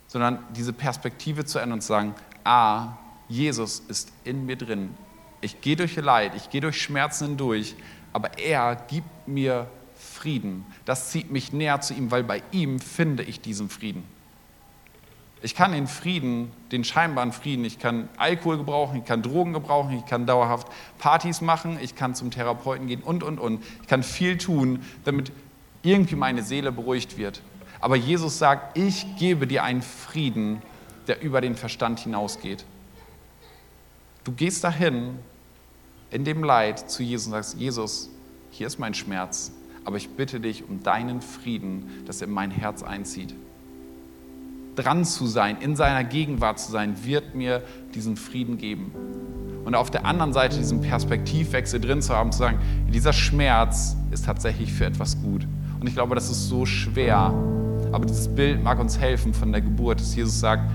Sondern diese Perspektive zu ändern und zu sagen, ah, Jesus ist in mir drin. Ich gehe durch Leid, ich gehe durch Schmerzen hindurch, aber er gibt mir Frieden. Das zieht mich näher zu ihm, weil bei ihm finde ich diesen Frieden. Ich kann den Frieden, den scheinbaren Frieden, ich kann Alkohol gebrauchen, ich kann Drogen gebrauchen, ich kann dauerhaft Partys machen, ich kann zum Therapeuten gehen und, und, und. Ich kann viel tun, damit irgendwie meine Seele beruhigt wird. Aber Jesus sagt, ich gebe dir einen Frieden, der über den Verstand hinausgeht. Du gehst dahin in dem Leid zu Jesus und sagst, Jesus, hier ist mein Schmerz, aber ich bitte dich um deinen Frieden, dass er in mein Herz einzieht. Dran zu sein, in seiner Gegenwart zu sein, wird mir diesen Frieden geben. Und auf der anderen Seite diesen Perspektivwechsel drin zu haben, zu sagen, dieser Schmerz ist tatsächlich für etwas gut. Und ich glaube, das ist so schwer, aber dieses Bild mag uns helfen von der Geburt, dass Jesus sagt,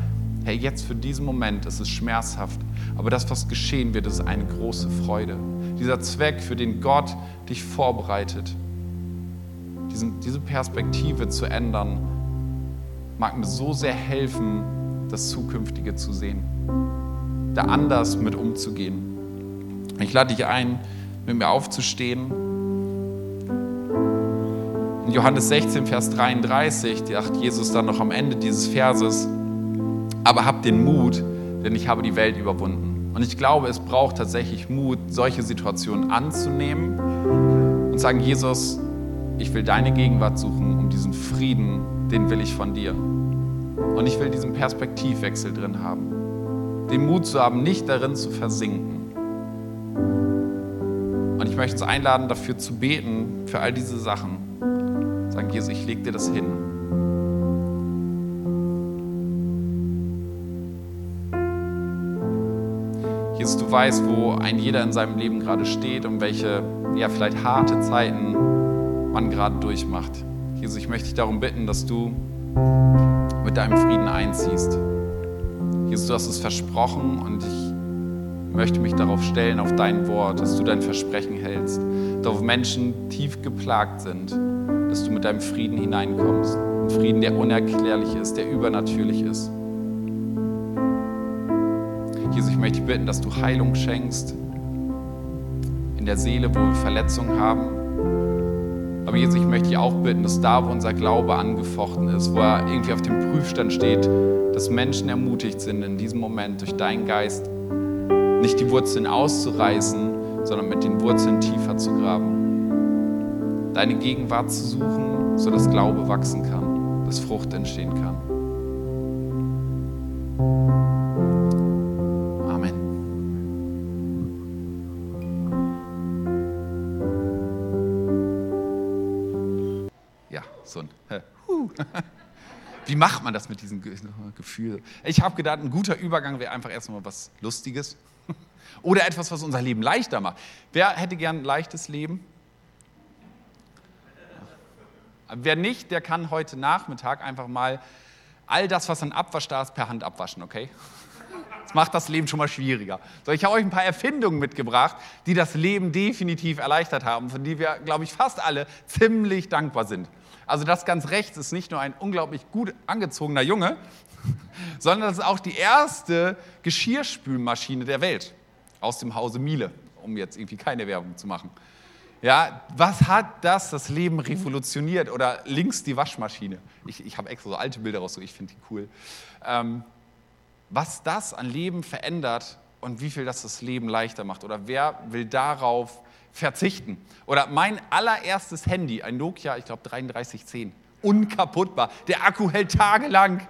hey, jetzt für diesen Moment ist es schmerzhaft, aber das, was geschehen wird, ist eine große Freude. Dieser Zweck, für den Gott dich vorbereitet, diesen, diese Perspektive zu ändern, mag mir so sehr helfen, das Zukünftige zu sehen, da anders mit umzugehen. Ich lade dich ein, mit mir aufzustehen. In Johannes 16, Vers 33 sagt Jesus dann noch am Ende dieses Verses, aber habt den Mut, denn ich habe die Welt überwunden. Und ich glaube, es braucht tatsächlich Mut, solche Situationen anzunehmen und sagen, Jesus, ich will deine Gegenwart suchen, um diesen Frieden, den will ich von dir. Und ich will diesen Perspektivwechsel drin haben. Den Mut zu haben, nicht darin zu versinken. Und ich möchte uns einladen, dafür zu beten, für all diese Sachen. Sagen, Jesus, ich lege dir das hin. Jesus, du weißt, wo ein jeder in seinem Leben gerade steht und welche, ja, vielleicht harte Zeiten man gerade durchmacht. Jesus, ich möchte dich darum bitten, dass du mit deinem Frieden einziehst. Jesus, du hast es versprochen und ich möchte mich darauf stellen, auf dein Wort, dass du dein Versprechen hältst. Dass auf Menschen tief geplagt sind, dass du mit deinem Frieden hineinkommst. Ein Frieden, der unerklärlich ist, der übernatürlich ist. Jesus, ich möchte dich bitten, dass du Heilung schenkst in der Seele, wo wir Verletzungen haben aber Jesus, ich möchte dich auch bitten, dass da, wo unser Glaube angefochten ist, wo er irgendwie auf dem Prüfstand steht, dass Menschen ermutigt sind, in diesem Moment durch deinen Geist nicht die Wurzeln auszureißen, sondern mit den Wurzeln tiefer zu graben. Deine Gegenwart zu suchen, sodass Glaube wachsen kann, dass Frucht entstehen kann. Wie macht man das mit diesem Gefühl? Ich habe gedacht, ein guter Übergang wäre einfach erstmal was Lustiges oder etwas, was unser Leben leichter macht. Wer hätte gern ein leichtes Leben? Wer nicht, der kann heute Nachmittag einfach mal all das, was an Abwasch da ist, per Hand abwaschen, okay? Das macht das Leben schon mal schwieriger. So, ich habe euch ein paar Erfindungen mitgebracht, die das Leben definitiv erleichtert haben, von denen wir, glaube ich, fast alle ziemlich dankbar sind. Also das ganz rechts ist nicht nur ein unglaublich gut angezogener Junge, sondern das ist auch die erste Geschirrspülmaschine der Welt aus dem Hause Miele, um jetzt irgendwie keine Werbung zu machen. Ja, was hat das das Leben revolutioniert? Oder links die Waschmaschine. Ich, ich habe extra so alte Bilder raus, ich finde die cool. Ähm, was das an Leben verändert und wie viel das das Leben leichter macht. Oder wer will darauf verzichten. Oder mein allererstes Handy, ein Nokia, ich glaube 3310, unkaputtbar. Der Akku hält tagelang.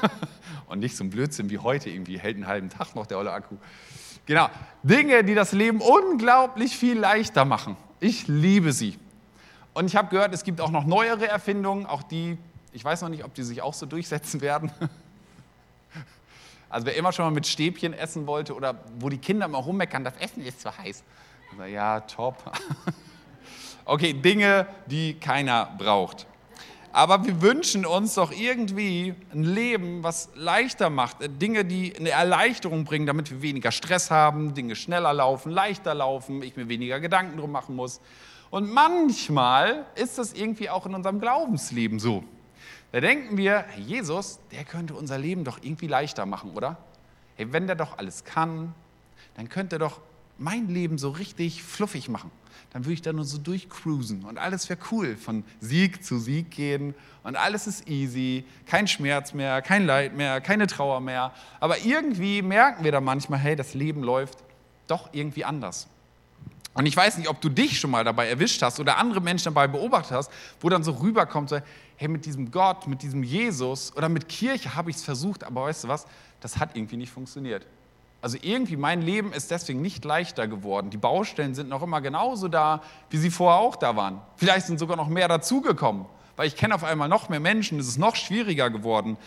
Und nicht so ein Blödsinn wie heute, irgendwie hält einen halben Tag noch der olle Akku. Genau, Dinge, die das Leben unglaublich viel leichter machen. Ich liebe sie. Und ich habe gehört, es gibt auch noch neuere Erfindungen, auch die, ich weiß noch nicht, ob die sich auch so durchsetzen werden. Also wer immer schon mal mit Stäbchen essen wollte oder wo die Kinder mal rummeckern, das Essen ist zu heiß. Ja, top. Okay, Dinge, die keiner braucht. Aber wir wünschen uns doch irgendwie ein Leben, was leichter macht. Dinge, die eine Erleichterung bringen, damit wir weniger Stress haben, Dinge schneller laufen, leichter laufen, ich mir weniger Gedanken drum machen muss. Und manchmal ist das irgendwie auch in unserem Glaubensleben so. Da denken wir, Jesus, der könnte unser Leben doch irgendwie leichter machen, oder? Hey, wenn der doch alles kann, dann könnte er doch mein Leben so richtig fluffig machen. Dann würde ich da nur so durchcruisen und alles wäre cool, von Sieg zu Sieg gehen und alles ist easy, kein Schmerz mehr, kein Leid mehr, keine Trauer mehr. Aber irgendwie merken wir da manchmal, hey, das Leben läuft doch irgendwie anders. Und ich weiß nicht, ob du dich schon mal dabei erwischt hast oder andere Menschen dabei beobachtet hast, wo dann so rüberkommt, so, hey, mit diesem Gott, mit diesem Jesus oder mit Kirche habe ich es versucht, aber weißt du was, das hat irgendwie nicht funktioniert. Also irgendwie, mein Leben ist deswegen nicht leichter geworden. Die Baustellen sind noch immer genauso da, wie sie vorher auch da waren. Vielleicht sind sogar noch mehr dazugekommen, weil ich kenne auf einmal noch mehr Menschen, es ist noch schwieriger geworden.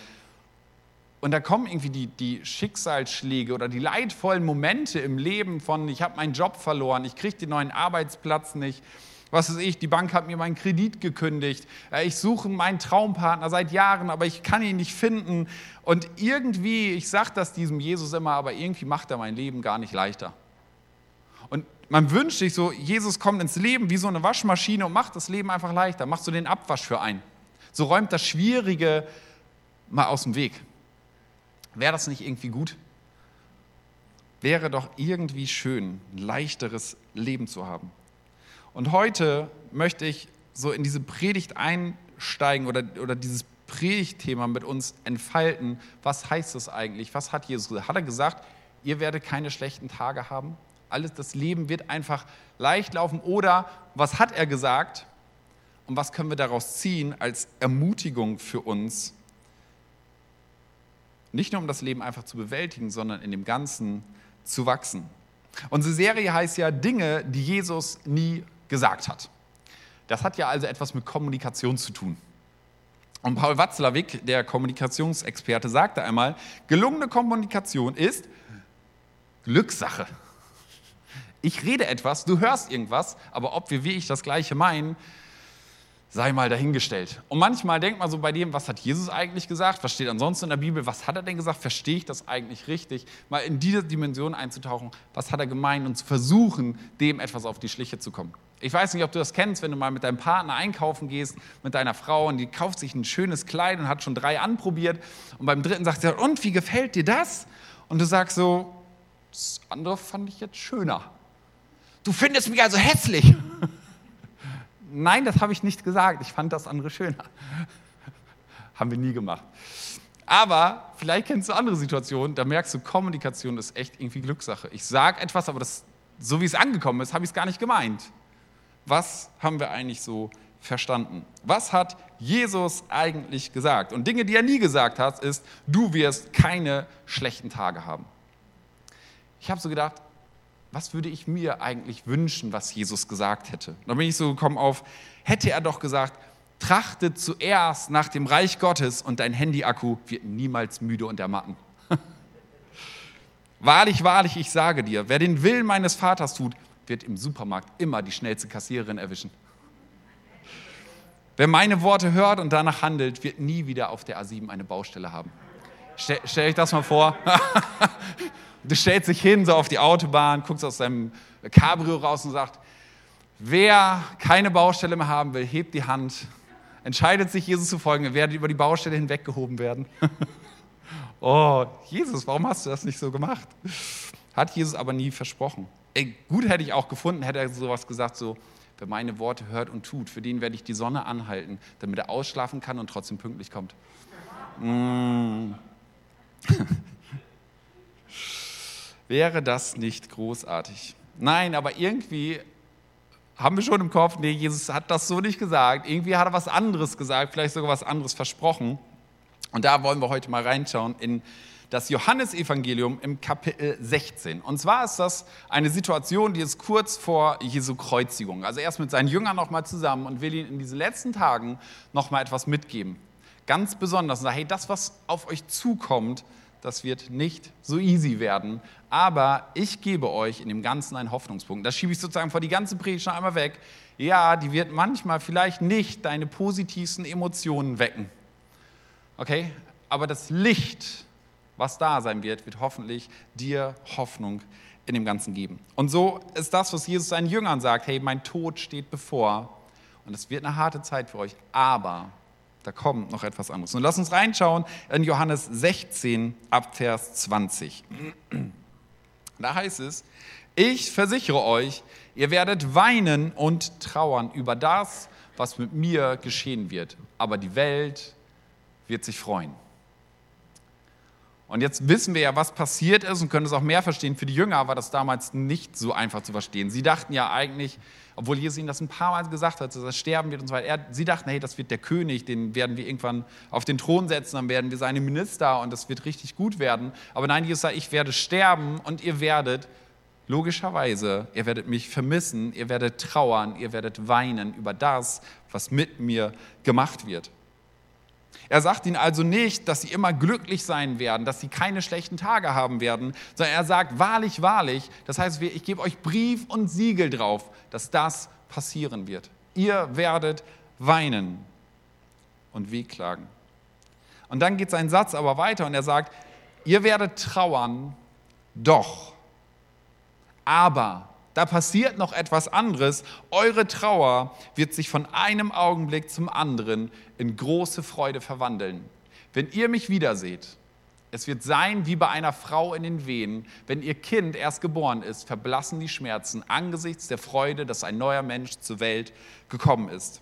Und da kommen irgendwie die, die Schicksalsschläge oder die leidvollen Momente im Leben von, ich habe meinen Job verloren, ich kriege den neuen Arbeitsplatz nicht, was weiß ich, die Bank hat mir meinen Kredit gekündigt, äh, ich suche meinen Traumpartner seit Jahren, aber ich kann ihn nicht finden. Und irgendwie, ich sage das diesem Jesus immer, aber irgendwie macht er mein Leben gar nicht leichter. Und man wünscht sich so, Jesus kommt ins Leben wie so eine Waschmaschine und macht das Leben einfach leichter, macht so den Abwasch für einen. So räumt das Schwierige mal aus dem Weg. Wäre das nicht irgendwie gut? Wäre doch irgendwie schön, ein leichteres Leben zu haben. Und heute möchte ich so in diese Predigt einsteigen oder, oder dieses Predigtthema mit uns entfalten. Was heißt das eigentlich? Was hat Jesus gesagt? Hat er gesagt, ihr werdet keine schlechten Tage haben? Alles, das Leben wird einfach leicht laufen? Oder was hat er gesagt? Und was können wir daraus ziehen als Ermutigung für uns, nicht nur um das Leben einfach zu bewältigen, sondern in dem Ganzen zu wachsen. Unsere Serie heißt ja Dinge, die Jesus nie gesagt hat. Das hat ja also etwas mit Kommunikation zu tun. Und Paul Watzlawick, der Kommunikationsexperte, sagte einmal, gelungene Kommunikation ist Glückssache. Ich rede etwas, du hörst irgendwas, aber ob wir wie ich das Gleiche meinen, sei mal dahingestellt. Und manchmal denkt man so bei dem, was hat Jesus eigentlich gesagt? Was steht ansonsten in der Bibel? Was hat er denn gesagt? Verstehe ich das eigentlich richtig? Mal in diese Dimension einzutauchen, was hat er gemeint und zu versuchen, dem etwas auf die Schliche zu kommen. Ich weiß nicht, ob du das kennst, wenn du mal mit deinem Partner einkaufen gehst, mit deiner Frau und die kauft sich ein schönes Kleid und hat schon drei anprobiert und beim dritten sagt sie, und wie gefällt dir das? Und du sagst so, das andere fand ich jetzt schöner. Du findest mich also hässlich. Nein, das habe ich nicht gesagt. Ich fand das andere schöner. Haben wir nie gemacht. Aber vielleicht kennst du andere Situationen, da merkst du, Kommunikation ist echt irgendwie Glückssache. Ich sage etwas, aber das, so wie es angekommen ist, habe ich es gar nicht gemeint. Was haben wir eigentlich so verstanden? Was hat Jesus eigentlich gesagt? Und Dinge, die er nie gesagt hat, ist, du wirst keine schlechten Tage haben. Ich habe so gedacht, was würde ich mir eigentlich wünschen, was Jesus gesagt hätte? Da bin ich so gekommen auf, hätte er doch gesagt, trachte zuerst nach dem Reich Gottes und dein Handyakku wird niemals müde und ermatten. wahrlich, wahrlich, ich sage dir, wer den Willen meines Vaters tut, wird im Supermarkt immer die schnellste Kassiererin erwischen. Wer meine Worte hört und danach handelt, wird nie wieder auf der A7 eine Baustelle haben. Stell, stell euch das mal vor. Du stellst dich hin, so auf die Autobahn, guckst aus deinem Cabrio raus und sagst, wer keine Baustelle mehr haben will, hebt die Hand, entscheidet sich, Jesus zu folgen, er werdet über die Baustelle hinweggehoben werden. oh, Jesus, warum hast du das nicht so gemacht? Hat Jesus aber nie versprochen. Ey, gut hätte ich auch gefunden, hätte er sowas gesagt, so, wer meine Worte hört und tut, für den werde ich die Sonne anhalten, damit er ausschlafen kann und trotzdem pünktlich kommt. Mm. Wäre das nicht großartig? Nein, aber irgendwie haben wir schon im Kopf, nee, Jesus hat das so nicht gesagt. Irgendwie hat er was anderes gesagt, vielleicht sogar was anderes versprochen. Und da wollen wir heute mal reinschauen in das Johannesevangelium im Kapitel 16. Und zwar ist das eine Situation, die ist kurz vor Jesu Kreuzigung. Also er ist mit seinen Jüngern nochmal zusammen und will ihnen in diesen letzten Tagen nochmal etwas mitgeben. Ganz besonders. Hey, das, was auf euch zukommt, das wird nicht so easy werden. Aber ich gebe euch in dem Ganzen einen Hoffnungspunkt. Das schiebe ich sozusagen vor die ganze Predigt schon einmal weg. Ja, die wird manchmal vielleicht nicht deine positivsten Emotionen wecken. Okay? Aber das Licht, was da sein wird, wird hoffentlich dir Hoffnung in dem Ganzen geben. Und so ist das, was Jesus seinen Jüngern sagt: Hey, mein Tod steht bevor. Und es wird eine harte Zeit für euch. Aber da kommt noch etwas anderes. Und lass uns reinschauen in Johannes 16 ab Vers 20. Da heißt es, ich versichere euch, ihr werdet weinen und trauern über das, was mit mir geschehen wird. Aber die Welt wird sich freuen. Und jetzt wissen wir ja, was passiert ist und können es auch mehr verstehen. Für die Jünger war das damals nicht so einfach zu verstehen. Sie dachten ja eigentlich, obwohl Jesus ihnen das ein paar Mal gesagt hat, dass er sterben wird und so weiter. Er, sie dachten, hey, das wird der König, den werden wir irgendwann auf den Thron setzen, dann werden wir seine Minister und das wird richtig gut werden. Aber nein, Jesus sagt, ich werde sterben und ihr werdet logischerweise, ihr werdet mich vermissen, ihr werdet trauern, ihr werdet weinen über das, was mit mir gemacht wird. Er sagt ihnen also nicht, dass sie immer glücklich sein werden, dass sie keine schlechten Tage haben werden, sondern er sagt, wahrlich, wahrlich, das heißt, ich gebe euch Brief und Siegel drauf, dass das passieren wird. Ihr werdet weinen und wehklagen. Und dann geht sein Satz aber weiter und er sagt, ihr werdet trauern, doch. Aber da passiert noch etwas anderes. Eure Trauer wird sich von einem Augenblick zum anderen in große Freude verwandeln. Wenn ihr mich wiederseht, es wird sein wie bei einer Frau in den Wehen, wenn ihr Kind erst geboren ist, verblassen die Schmerzen angesichts der Freude, dass ein neuer Mensch zur Welt gekommen ist.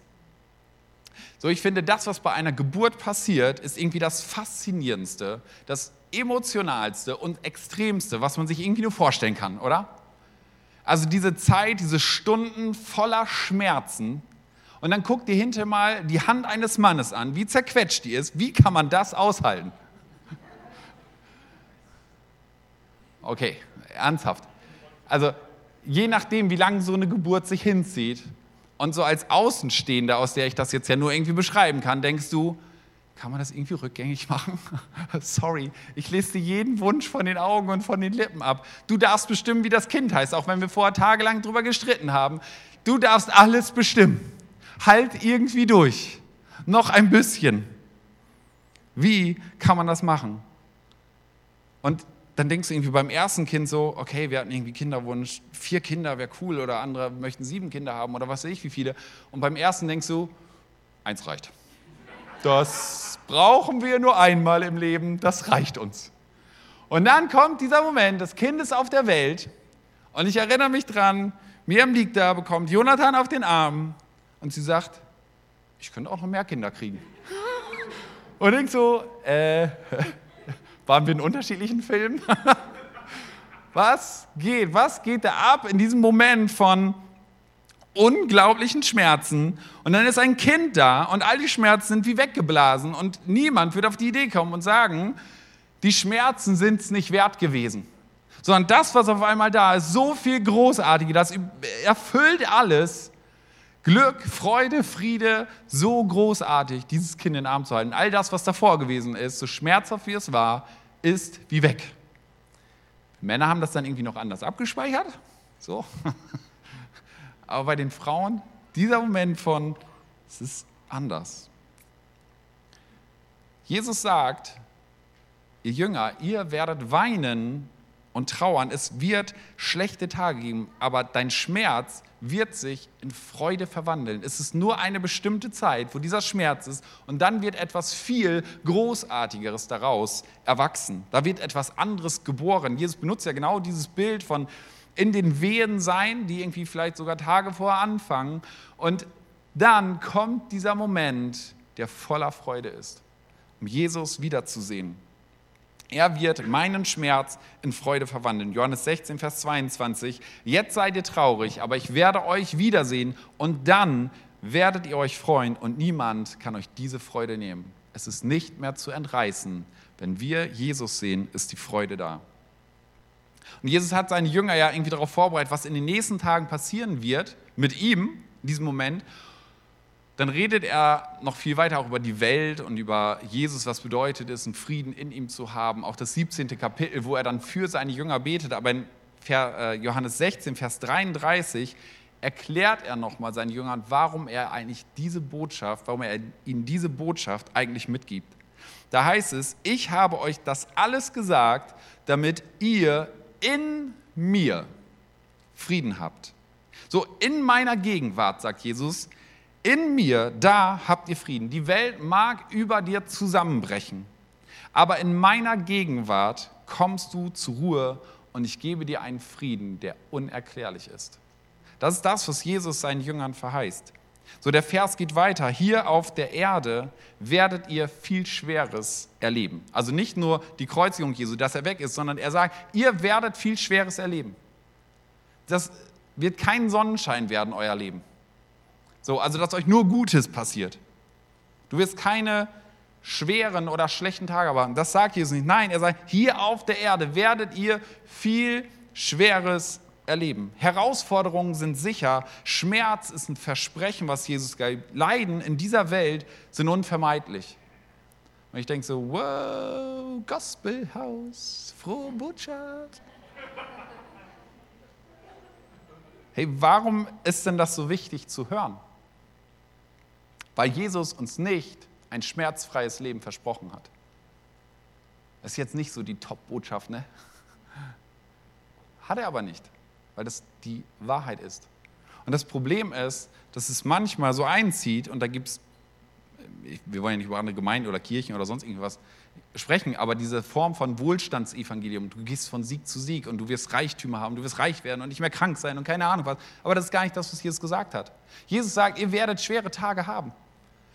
So, ich finde, das, was bei einer Geburt passiert, ist irgendwie das Faszinierendste, das Emotionalste und Extremste, was man sich irgendwie nur vorstellen kann, oder? Also diese Zeit, diese Stunden voller Schmerzen. Und dann guck dir hinter mal die Hand eines Mannes an, wie zerquetscht die ist. Wie kann man das aushalten? Okay, ernsthaft. Also je nachdem, wie lange so eine Geburt sich hinzieht und so als Außenstehender, aus der ich das jetzt ja nur irgendwie beschreiben kann, denkst du, kann man das irgendwie rückgängig machen? Sorry, ich lese dir jeden Wunsch von den Augen und von den Lippen ab. Du darfst bestimmen, wie das Kind heißt, auch wenn wir vorher tagelang drüber gestritten haben. Du darfst alles bestimmen. Halt irgendwie durch. Noch ein bisschen. Wie kann man das machen? Und dann denkst du irgendwie beim ersten Kind so, okay, wir hatten irgendwie Kinderwunsch, vier Kinder wäre cool oder andere möchten sieben Kinder haben oder was weiß ich wie viele. Und beim ersten denkst du, eins reicht. Das brauchen wir nur einmal im Leben, das reicht uns. Und dann kommt dieser Moment, das Kind ist auf der Welt und ich erinnere mich dran, Miriam liegt da, bekommt Jonathan auf den Arm und sie sagt, ich könnte auch noch mehr Kinder kriegen. Und ich so, äh, waren wir in unterschiedlichen Filmen? Was geht, was geht da ab in diesem Moment von, unglaublichen Schmerzen und dann ist ein Kind da und all die Schmerzen sind wie weggeblasen und niemand wird auf die Idee kommen und sagen, die Schmerzen sind es nicht wert gewesen. Sondern das, was auf einmal da ist, so viel Großartige, das erfüllt alles. Glück, Freude, Friede, so großartig, dieses Kind in den Arm zu halten. All das, was davor gewesen ist, so schmerzhaft wie es war, ist wie weg. Männer haben das dann irgendwie noch anders abgespeichert. So. Aber bei den Frauen, dieser Moment von, es ist anders. Jesus sagt, ihr Jünger, ihr werdet weinen und trauern, es wird schlechte Tage geben, aber dein Schmerz wird sich in Freude verwandeln. Es ist nur eine bestimmte Zeit, wo dieser Schmerz ist und dann wird etwas viel Großartigeres daraus erwachsen. Da wird etwas anderes geboren. Jesus benutzt ja genau dieses Bild von in den Wehen sein, die irgendwie vielleicht sogar Tage vorher anfangen. Und dann kommt dieser Moment, der voller Freude ist, um Jesus wiederzusehen. Er wird meinen Schmerz in Freude verwandeln. Johannes 16, Vers 22. Jetzt seid ihr traurig, aber ich werde euch wiedersehen und dann werdet ihr euch freuen und niemand kann euch diese Freude nehmen. Es ist nicht mehr zu entreißen. Wenn wir Jesus sehen, ist die Freude da. Und Jesus hat seine Jünger ja irgendwie darauf vorbereitet, was in den nächsten Tagen passieren wird mit ihm in diesem Moment. Dann redet er noch viel weiter auch über die Welt und über Jesus, was bedeutet es, einen Frieden in ihm zu haben. Auch das 17. Kapitel, wo er dann für seine Jünger betet. Aber in äh, Johannes 16, Vers 33 erklärt er nochmal seinen Jüngern, warum er eigentlich diese Botschaft, warum er ihnen diese Botschaft eigentlich mitgibt. Da heißt es, ich habe euch das alles gesagt, damit ihr in mir Frieden habt. So in meiner Gegenwart, sagt Jesus, in mir, da habt ihr Frieden. Die Welt mag über dir zusammenbrechen, aber in meiner Gegenwart kommst du zur Ruhe und ich gebe dir einen Frieden, der unerklärlich ist. Das ist das, was Jesus seinen Jüngern verheißt. So, der Vers geht weiter. Hier auf der Erde werdet ihr viel Schweres erleben. Also nicht nur die Kreuzigung Jesu, dass er weg ist, sondern er sagt, ihr werdet viel Schweres erleben. Das wird kein Sonnenschein werden, euer Leben. So, also dass euch nur Gutes passiert. Du wirst keine schweren oder schlechten Tage haben. Das sagt Jesus nicht. Nein, er sagt, hier auf der Erde werdet ihr viel Schweres erleben. Herausforderungen sind sicher, Schmerz ist ein Versprechen, was Jesus gibt. Leiden in dieser Welt sind unvermeidlich. Und ich denke so, wow, Gospelhaus, frohe Botschaft. Hey, warum ist denn das so wichtig zu hören? Weil Jesus uns nicht ein schmerzfreies Leben versprochen hat. Das ist jetzt nicht so die Top-Botschaft, ne? Hat er aber nicht weil das die Wahrheit ist. Und das Problem ist, dass es manchmal so einzieht und da gibt es, wir wollen ja nicht über andere Gemeinden oder Kirchen oder sonst irgendwas sprechen, aber diese Form von Wohlstandsevangelium, du gehst von Sieg zu Sieg und du wirst Reichtümer haben, du wirst reich werden und nicht mehr krank sein und keine Ahnung was. Aber das ist gar nicht das, was Jesus gesagt hat. Jesus sagt, ihr werdet schwere Tage haben.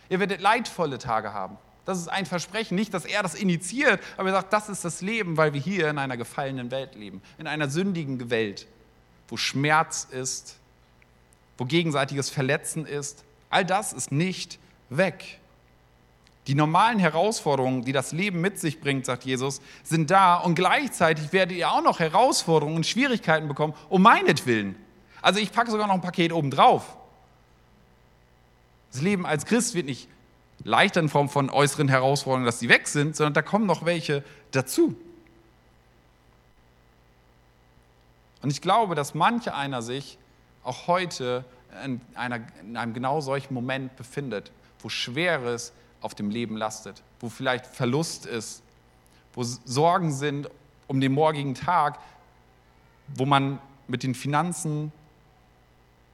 Ihr werdet leidvolle Tage haben. Das ist ein Versprechen, nicht, dass er das initiiert, aber er sagt, das ist das Leben, weil wir hier in einer gefallenen Welt leben, in einer sündigen Welt wo Schmerz ist, wo gegenseitiges Verletzen ist. All das ist nicht weg. Die normalen Herausforderungen, die das Leben mit sich bringt, sagt Jesus, sind da und gleichzeitig werdet ihr auch noch Herausforderungen und Schwierigkeiten bekommen, um meinetwillen. Also ich packe sogar noch ein Paket oben drauf. Das Leben als Christ wird nicht leichter in Form von äußeren Herausforderungen, dass sie weg sind, sondern da kommen noch welche dazu. Und ich glaube, dass manche einer sich auch heute in, einer, in einem genau solchen Moment befindet, wo Schweres auf dem Leben lastet, wo vielleicht Verlust ist, wo Sorgen sind um den morgigen Tag, wo man mit den Finanzen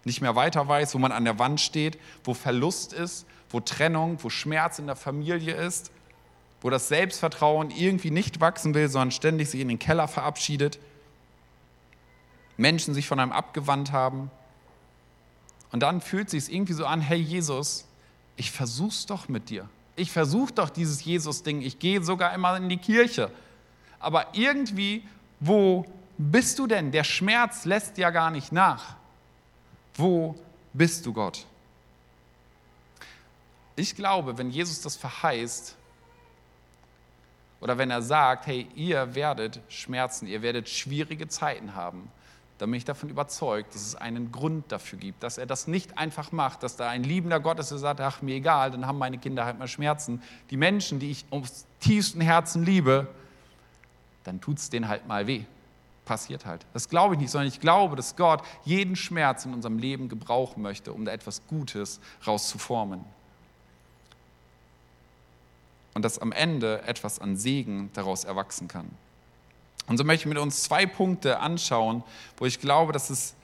nicht mehr weiter weiß, wo man an der Wand steht, wo Verlust ist, wo Trennung, wo Schmerz in der Familie ist, wo das Selbstvertrauen irgendwie nicht wachsen will, sondern ständig sich in den Keller verabschiedet. Menschen sich von einem abgewandt haben. Und dann fühlt sich irgendwie so an, hey Jesus, ich versuch's doch mit dir. Ich versuche doch dieses Jesus-Ding. Ich gehe sogar immer in die Kirche. Aber irgendwie, wo bist du denn? Der Schmerz lässt ja gar nicht nach. Wo bist du, Gott? Ich glaube, wenn Jesus das verheißt, oder wenn er sagt, hey, ihr werdet Schmerzen, ihr werdet schwierige Zeiten haben, dann bin ich davon überzeugt, dass es einen Grund dafür gibt, dass er das nicht einfach macht, dass da ein liebender Gott ist, der sagt, ach mir egal, dann haben meine Kinder halt mal Schmerzen. Die Menschen, die ich ums tiefsten Herzen liebe, dann tut es denen halt mal weh. Passiert halt. Das glaube ich nicht, sondern ich glaube, dass Gott jeden Schmerz in unserem Leben gebrauchen möchte, um da etwas Gutes rauszuformen. Und dass am Ende etwas an Segen daraus erwachsen kann. Und so möchte ich mit uns zwei Punkte anschauen, wo ich glaube, dass es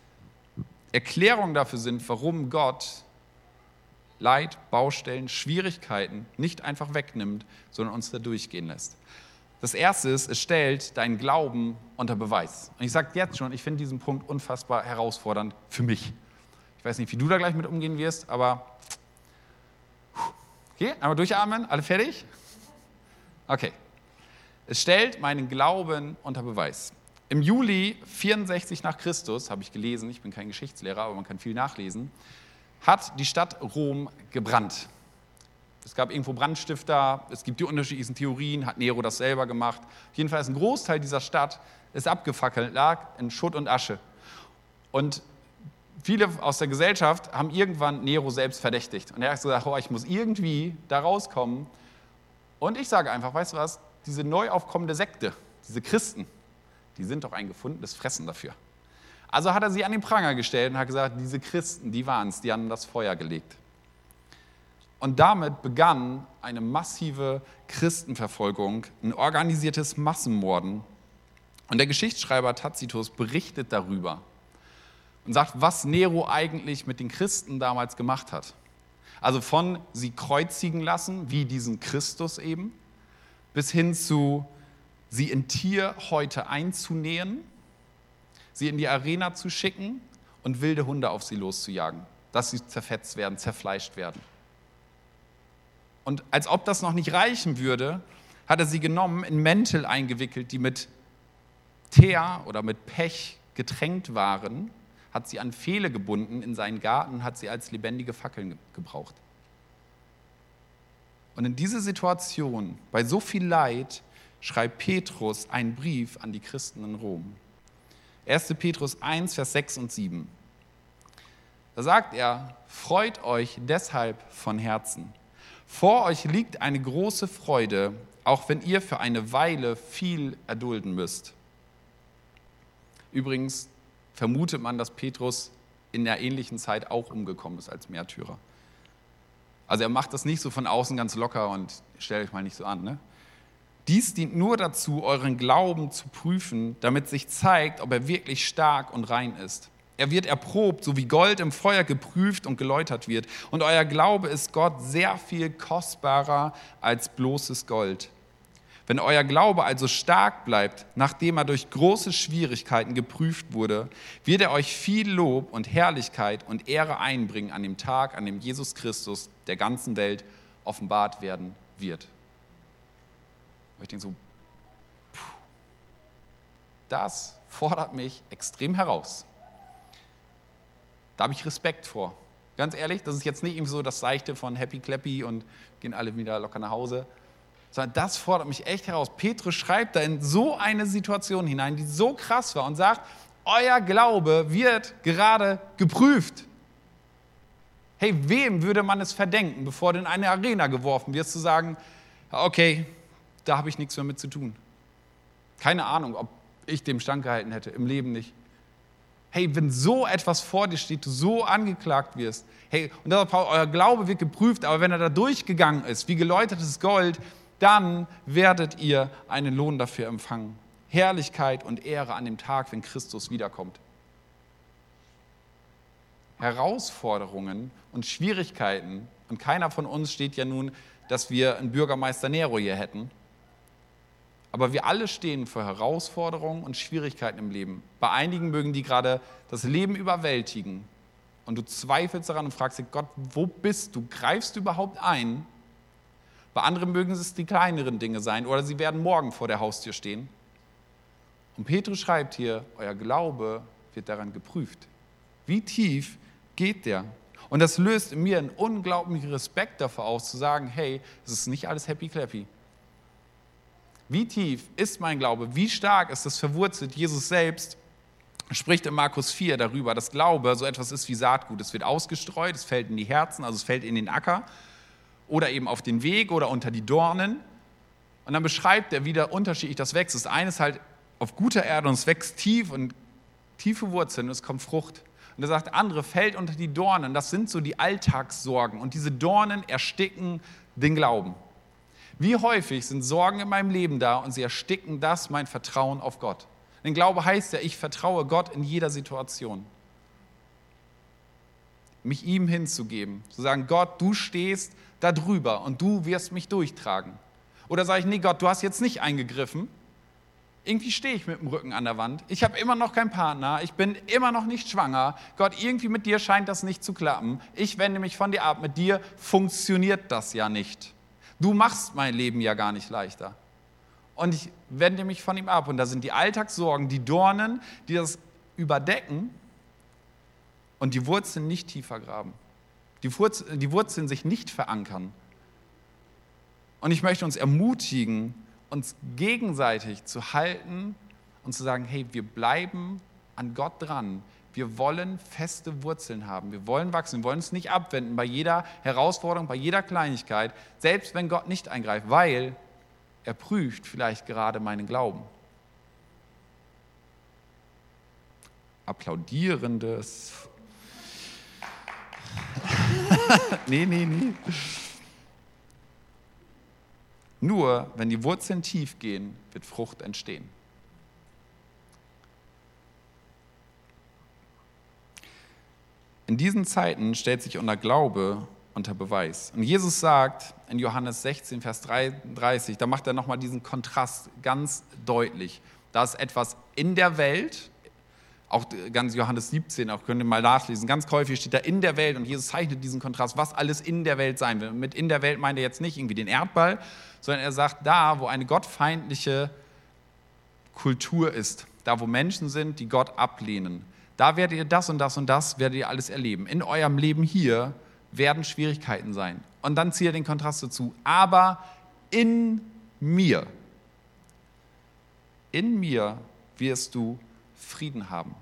Erklärungen dafür sind, warum Gott Leid, Baustellen, Schwierigkeiten nicht einfach wegnimmt, sondern uns da durchgehen lässt. Das erste ist, es stellt deinen Glauben unter Beweis. Und ich sage jetzt schon, ich finde diesen Punkt unfassbar herausfordernd für mich. Ich weiß nicht, wie du da gleich mit umgehen wirst, aber. Okay, einmal durchatmen, alle fertig? Okay. Es stellt meinen Glauben unter Beweis. Im Juli 64 nach Christus, habe ich gelesen, ich bin kein Geschichtslehrer, aber man kann viel nachlesen, hat die Stadt Rom gebrannt. Es gab irgendwo Brandstifter, es gibt die unterschiedlichsten Theorien, hat Nero das selber gemacht. Jedenfalls ein Großteil dieser Stadt ist abgefackelt, lag in Schutt und Asche. Und viele aus der Gesellschaft haben irgendwann Nero selbst verdächtigt. Und er hat gesagt, oh, ich muss irgendwie da rauskommen. Und ich sage einfach, weißt du was, diese neu aufkommende Sekte, diese Christen, die sind doch ein gefundenes Fressen dafür. Also hat er sie an den Pranger gestellt und hat gesagt, diese Christen, die waren es, die haben das Feuer gelegt. Und damit begann eine massive Christenverfolgung, ein organisiertes Massenmorden. Und der Geschichtsschreiber Tacitus berichtet darüber und sagt, was Nero eigentlich mit den Christen damals gemacht hat. Also von sie kreuzigen lassen, wie diesen Christus eben, bis hin zu sie in Tierhäute einzunähen, sie in die Arena zu schicken und wilde Hunde auf sie loszujagen. dass sie zerfetzt werden, zerfleischt werden. Und als ob das noch nicht reichen würde, hat er sie genommen, in Mäntel eingewickelt, die mit Teer oder mit Pech getränkt waren, hat sie an Pfähle gebunden in seinen Garten, hat sie als lebendige Fackeln gebraucht. Und in diese Situation, bei so viel Leid, schreibt Petrus einen Brief an die Christen in Rom. 1. Petrus 1, Vers 6 und 7. Da sagt er, freut euch deshalb von Herzen. Vor euch liegt eine große Freude, auch wenn ihr für eine Weile viel erdulden müsst. Übrigens vermutet man, dass Petrus in der ähnlichen Zeit auch umgekommen ist als Märtyrer. Also er macht das nicht so von außen ganz locker und stellt euch mal nicht so an. Ne? Dies dient nur dazu, euren Glauben zu prüfen, damit sich zeigt, ob er wirklich stark und rein ist. Er wird erprobt, so wie Gold im Feuer geprüft und geläutert wird. Und euer Glaube ist Gott sehr viel kostbarer als bloßes Gold. Wenn euer Glaube also stark bleibt, nachdem er durch große Schwierigkeiten geprüft wurde, wird er euch viel Lob und Herrlichkeit und Ehre einbringen an dem Tag, an dem Jesus Christus der ganzen Welt offenbart werden wird. Und ich denke so, das fordert mich extrem heraus. Da habe ich Respekt vor. Ganz ehrlich, das ist jetzt nicht eben so das Seichte von Happy Clappy und gehen alle wieder locker nach Hause, sondern das fordert mich echt heraus. Petrus schreibt da in so eine Situation hinein, die so krass war und sagt, euer Glaube wird gerade geprüft. Hey, wem würde man es verdenken, bevor du in eine Arena geworfen wirst, zu sagen, okay, da habe ich nichts mehr mit zu tun. Keine Ahnung, ob ich dem standgehalten hätte, im Leben nicht. Hey, wenn so etwas vor dir steht, du so angeklagt wirst, hey, und das, euer Glaube wird geprüft, aber wenn er da durchgegangen ist, wie geläutertes Gold, dann werdet ihr einen Lohn dafür empfangen. Herrlichkeit und Ehre an dem Tag, wenn Christus wiederkommt. Herausforderungen und Schwierigkeiten, und keiner von uns steht ja nun, dass wir einen Bürgermeister Nero hier hätten, aber wir alle stehen vor Herausforderungen und Schwierigkeiten im Leben. Bei einigen mögen die gerade das Leben überwältigen und du zweifelst daran und fragst dich, Gott, wo bist du? Greifst du überhaupt ein? Bei anderen mögen es die kleineren Dinge sein oder sie werden morgen vor der Haustür stehen. Und Petrus schreibt hier, euer Glaube wird daran geprüft. Wie tief geht der? Und das löst in mir einen unglaublichen Respekt davor aus, zu sagen, hey, es ist nicht alles happy clappy. Wie tief ist mein Glaube? Wie stark ist das verwurzelt? Jesus selbst spricht in Markus 4 darüber, dass Glaube so etwas ist wie Saatgut. Es wird ausgestreut, es fällt in die Herzen, also es fällt in den Acker oder eben auf den Weg oder unter die Dornen. Und dann beschreibt er, wie da unterschiedlich das wächst. Das eine ist halt auf guter Erde und es wächst tief und tiefe Wurzeln und es kommt Frucht. Und er sagt, andere fällt unter die Dornen. Das sind so die Alltagssorgen. Und diese Dornen ersticken den Glauben. Wie häufig sind Sorgen in meinem Leben da und sie ersticken das, mein Vertrauen auf Gott. Denn Glaube heißt ja, ich vertraue Gott in jeder Situation. Mich ihm hinzugeben, zu sagen, Gott, du stehst da drüber und du wirst mich durchtragen. Oder sage ich, nee Gott, du hast jetzt nicht eingegriffen. Irgendwie stehe ich mit dem Rücken an der Wand. Ich habe immer noch keinen Partner. Ich bin immer noch nicht schwanger. Gott, irgendwie mit dir scheint das nicht zu klappen. Ich wende mich von dir ab. Mit dir funktioniert das ja nicht. Du machst mein Leben ja gar nicht leichter. Und ich wende mich von ihm ab. Und da sind die Alltagssorgen, die Dornen, die das überdecken und die Wurzeln nicht tiefer graben die Wurzeln, die Wurzeln sich nicht verankern. Und ich möchte uns ermutigen, uns gegenseitig zu halten und zu sagen, hey, wir bleiben an Gott dran. Wir wollen feste Wurzeln haben. Wir wollen wachsen. Wir wollen uns nicht abwenden bei jeder Herausforderung, bei jeder Kleinigkeit, selbst wenn Gott nicht eingreift, weil er prüft vielleicht gerade meinen Glauben. Applaudierendes nee, nee, nee. Nur wenn die Wurzeln tief gehen, wird Frucht entstehen. In diesen Zeiten stellt sich unser Glaube unter Beweis. Und Jesus sagt in Johannes 16, Vers 33, da macht er nochmal diesen Kontrast ganz deutlich. Da ist etwas in der Welt, auch ganz Johannes 17, auch könnt ihr mal nachlesen, ganz häufig steht da in der Welt und Jesus zeichnet diesen Kontrast, was alles in der Welt sein will. Mit in der Welt meint er jetzt nicht irgendwie den Erdball, sondern er sagt, da, wo eine gottfeindliche Kultur ist, da, wo Menschen sind, die Gott ablehnen, da werdet ihr das und das und das, werdet ihr alles erleben. In eurem Leben hier werden Schwierigkeiten sein. Und dann zieht er den Kontrast dazu. Aber in mir, in mir wirst du Frieden haben.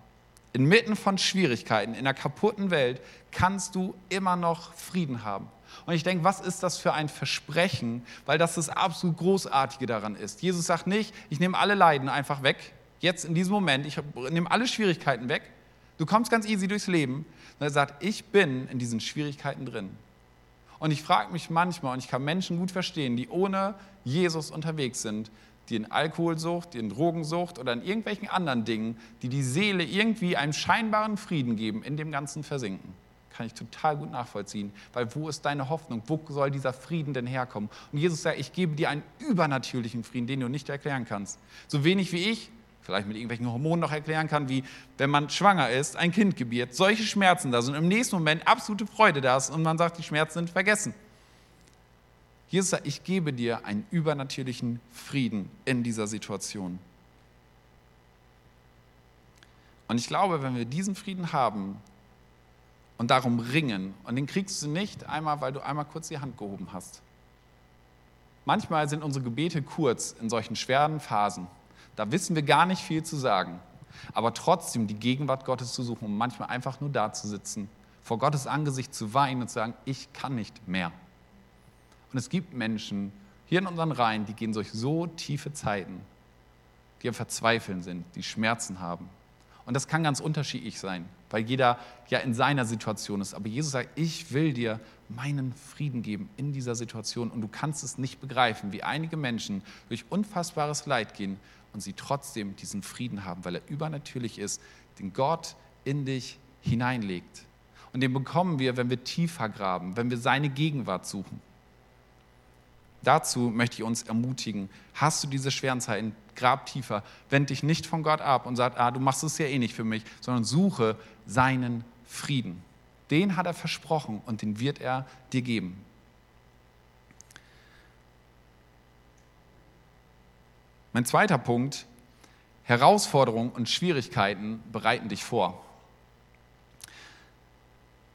Inmitten von Schwierigkeiten, in einer kaputten Welt, kannst du immer noch Frieden haben. Und ich denke, was ist das für ein Versprechen, weil das das absolut Großartige daran ist. Jesus sagt nicht, ich nehme alle Leiden einfach weg, jetzt in diesem Moment, ich nehme alle Schwierigkeiten weg, du kommst ganz easy durchs Leben. Und er sagt, ich bin in diesen Schwierigkeiten drin. Und ich frage mich manchmal, und ich kann Menschen gut verstehen, die ohne Jesus unterwegs sind, die in Alkoholsucht, die in Drogensucht oder in irgendwelchen anderen Dingen, die die Seele irgendwie einem scheinbaren Frieden geben, in dem Ganzen versinken. Kann ich total gut nachvollziehen, weil wo ist deine Hoffnung? Wo soll dieser Frieden denn herkommen? Und Jesus sagt, ich gebe dir einen übernatürlichen Frieden, den du nicht erklären kannst. So wenig wie ich, vielleicht mit irgendwelchen Hormonen noch erklären kann, wie wenn man schwanger ist, ein Kind gebiert, solche Schmerzen da sind, im nächsten Moment absolute Freude da ist und man sagt, die Schmerzen sind vergessen. Jesus sagt, ich gebe dir einen übernatürlichen Frieden in dieser Situation. Und ich glaube, wenn wir diesen Frieden haben und darum ringen, und den kriegst du nicht einmal, weil du einmal kurz die Hand gehoben hast. Manchmal sind unsere Gebete kurz in solchen schweren Phasen. Da wissen wir gar nicht viel zu sagen. Aber trotzdem die Gegenwart Gottes zu suchen und manchmal einfach nur da zu sitzen, vor Gottes Angesicht zu weinen und zu sagen, ich kann nicht mehr. Und es gibt Menschen hier in unseren Reihen, die gehen durch so tiefe Zeiten, die am Verzweifeln sind, die Schmerzen haben. Und das kann ganz unterschiedlich sein, weil jeder ja in seiner Situation ist. Aber Jesus sagt, ich will dir meinen Frieden geben in dieser Situation. Und du kannst es nicht begreifen, wie einige Menschen durch unfassbares Leid gehen und sie trotzdem diesen Frieden haben, weil er übernatürlich ist, den Gott in dich hineinlegt. Und den bekommen wir, wenn wir tiefer graben, wenn wir seine Gegenwart suchen. Dazu möchte ich uns ermutigen, hast du diese schweren Zeiten, grab tiefer, wend dich nicht von Gott ab und sag, ah, du machst es ja eh nicht für mich, sondern suche seinen Frieden. Den hat er versprochen und den wird er dir geben. Mein zweiter Punkt, Herausforderungen und Schwierigkeiten bereiten dich vor.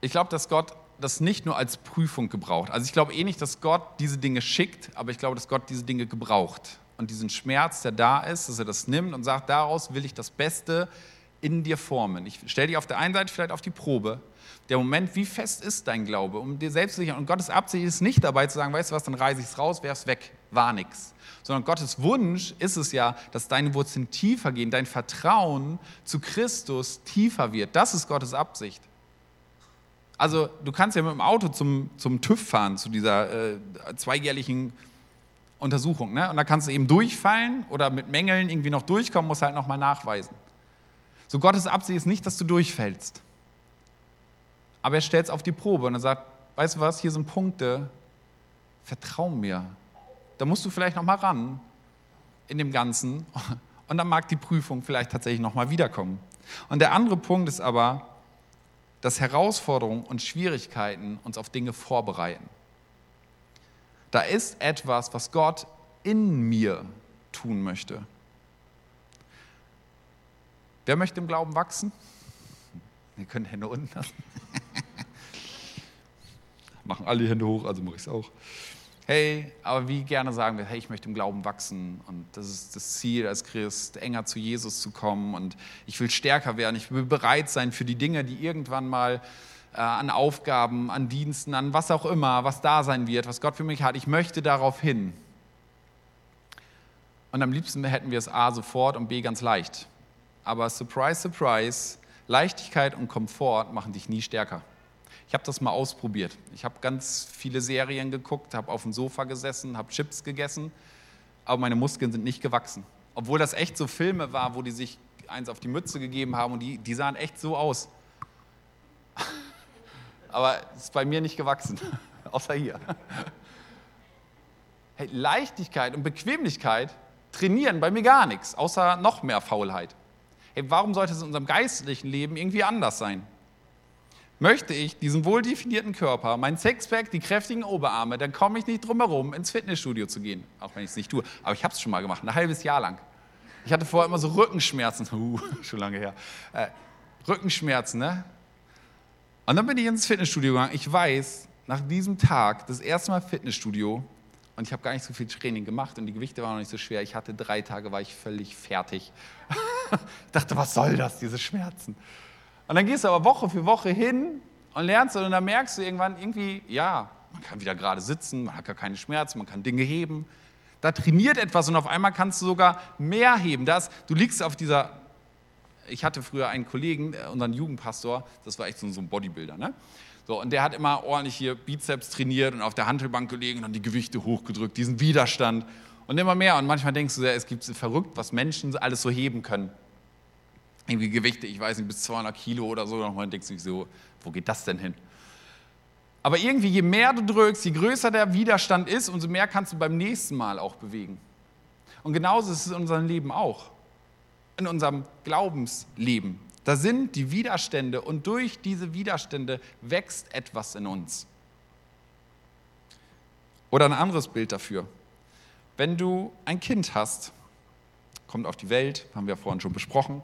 Ich glaube, dass Gott das nicht nur als Prüfung gebraucht. Also ich glaube eh nicht, dass Gott diese Dinge schickt, aber ich glaube, dass Gott diese Dinge gebraucht. Und diesen Schmerz, der da ist, dass er das nimmt und sagt, daraus will ich das Beste in dir formen. Ich stelle dich auf der einen Seite vielleicht auf die Probe. Der Moment, wie fest ist dein Glaube, um dir selbst zu sichern. Und Gottes Absicht ist nicht dabei zu sagen, weißt du was, dann reiße ich es raus, werf's weg, war nichts. Sondern Gottes Wunsch ist es ja, dass deine Wurzeln tiefer gehen, dein Vertrauen zu Christus tiefer wird. Das ist Gottes Absicht. Also du kannst ja mit dem Auto zum, zum TÜV fahren, zu dieser äh, zweijährlichen Untersuchung. Ne? Und da kannst du eben durchfallen oder mit Mängeln irgendwie noch durchkommen, musst halt nochmal nachweisen. So Gottes Absicht ist nicht, dass du durchfällst. Aber er stellt es auf die Probe und er sagt, weißt du was, hier sind Punkte, vertrau mir. Da musst du vielleicht nochmal ran in dem Ganzen und dann mag die Prüfung vielleicht tatsächlich nochmal wiederkommen. Und der andere Punkt ist aber, dass Herausforderungen und Schwierigkeiten uns auf Dinge vorbereiten. Da ist etwas, was Gott in mir tun möchte. Wer möchte im Glauben wachsen? Ihr könnt Hände unten lassen. Machen alle Hände hoch, also mache ich es auch hey, aber wie gerne sagen wir, hey, ich möchte im Glauben wachsen und das ist das Ziel als Christ, enger zu Jesus zu kommen und ich will stärker werden, ich will bereit sein für die Dinge, die irgendwann mal äh, an Aufgaben, an Diensten, an was auch immer, was da sein wird, was Gott für mich hat, ich möchte darauf hin. Und am liebsten hätten wir es A sofort und B ganz leicht. Aber surprise, surprise, Leichtigkeit und Komfort machen dich nie stärker. Ich habe das mal ausprobiert. Ich habe ganz viele Serien geguckt, habe auf dem Sofa gesessen, habe Chips gegessen, aber meine Muskeln sind nicht gewachsen. Obwohl das echt so Filme war, wo die sich eins auf die Mütze gegeben haben und die, die sahen echt so aus. aber es ist bei mir nicht gewachsen, außer hier. Hey, Leichtigkeit und Bequemlichkeit trainieren bei mir gar nichts, außer noch mehr Faulheit. hey, warum sollte es in unserem geistlichen Leben irgendwie anders sein? Möchte ich diesen wohldefinierten Körper, mein Sexpack, die kräftigen Oberarme, dann komme ich nicht drum herum, ins Fitnessstudio zu gehen. Auch wenn ich es nicht tue. Aber ich habe es schon mal gemacht, ein halbes Jahr lang. Ich hatte vorher immer so Rückenschmerzen. Uh, schon lange her. Äh, Rückenschmerzen, ne? Und dann bin ich ins Fitnessstudio gegangen. Ich weiß, nach diesem Tag, das erste Mal Fitnessstudio, und ich habe gar nicht so viel Training gemacht und die Gewichte waren noch nicht so schwer. Ich hatte drei Tage, war ich völlig fertig. ich dachte, was soll das, diese Schmerzen? Und dann gehst du aber Woche für Woche hin und lernst und dann merkst du irgendwann irgendwie, ja, man kann wieder gerade sitzen, man hat gar keine Schmerzen, man kann Dinge heben. Da trainiert etwas und auf einmal kannst du sogar mehr heben. Das, du liegst auf dieser, ich hatte früher einen Kollegen, äh, unseren Jugendpastor, das war echt so ein Bodybuilder, ne? So, und der hat immer ordentlich hier Bizeps trainiert und auf der Handelbank gelegen und dann die Gewichte hochgedrückt, diesen Widerstand und immer mehr. Und manchmal denkst du, es gibt verrückt, was Menschen alles so heben können irgendwie Gewichte, ich weiß nicht, bis 200 Kilo oder so, und dann denkst du dich so, wo geht das denn hin? Aber irgendwie, je mehr du drückst, je größer der Widerstand ist, umso mehr kannst du beim nächsten Mal auch bewegen. Und genauso ist es in unserem Leben auch, in unserem Glaubensleben. Da sind die Widerstände und durch diese Widerstände wächst etwas in uns. Oder ein anderes Bild dafür. Wenn du ein Kind hast, kommt auf die Welt, haben wir vorhin schon besprochen,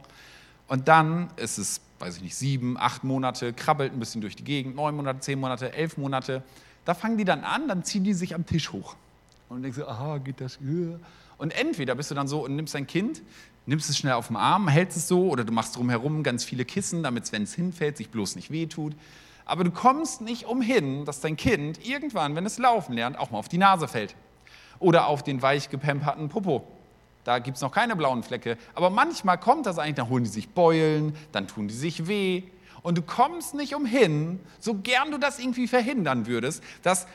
und dann ist es, weiß ich nicht, sieben, acht Monate, krabbelt ein bisschen durch die Gegend, neun Monate, zehn Monate, elf Monate. Da fangen die dann an, dann ziehen die sich am Tisch hoch. Und denkst so, aha, geht das? Und entweder bist du dann so und nimmst dein Kind, nimmst es schnell auf den Arm, hältst es so oder du machst drumherum ganz viele Kissen, damit es, wenn es hinfällt, sich bloß nicht wehtut. Aber du kommst nicht umhin, dass dein Kind irgendwann, wenn es laufen lernt, auch mal auf die Nase fällt. Oder auf den weich gepemperten Popo. Da gibt es noch keine blauen Flecke. Aber manchmal kommt das eigentlich, dann holen die sich Beulen, dann tun die sich weh. Und du kommst nicht umhin, so gern du das irgendwie verhindern würdest, dass,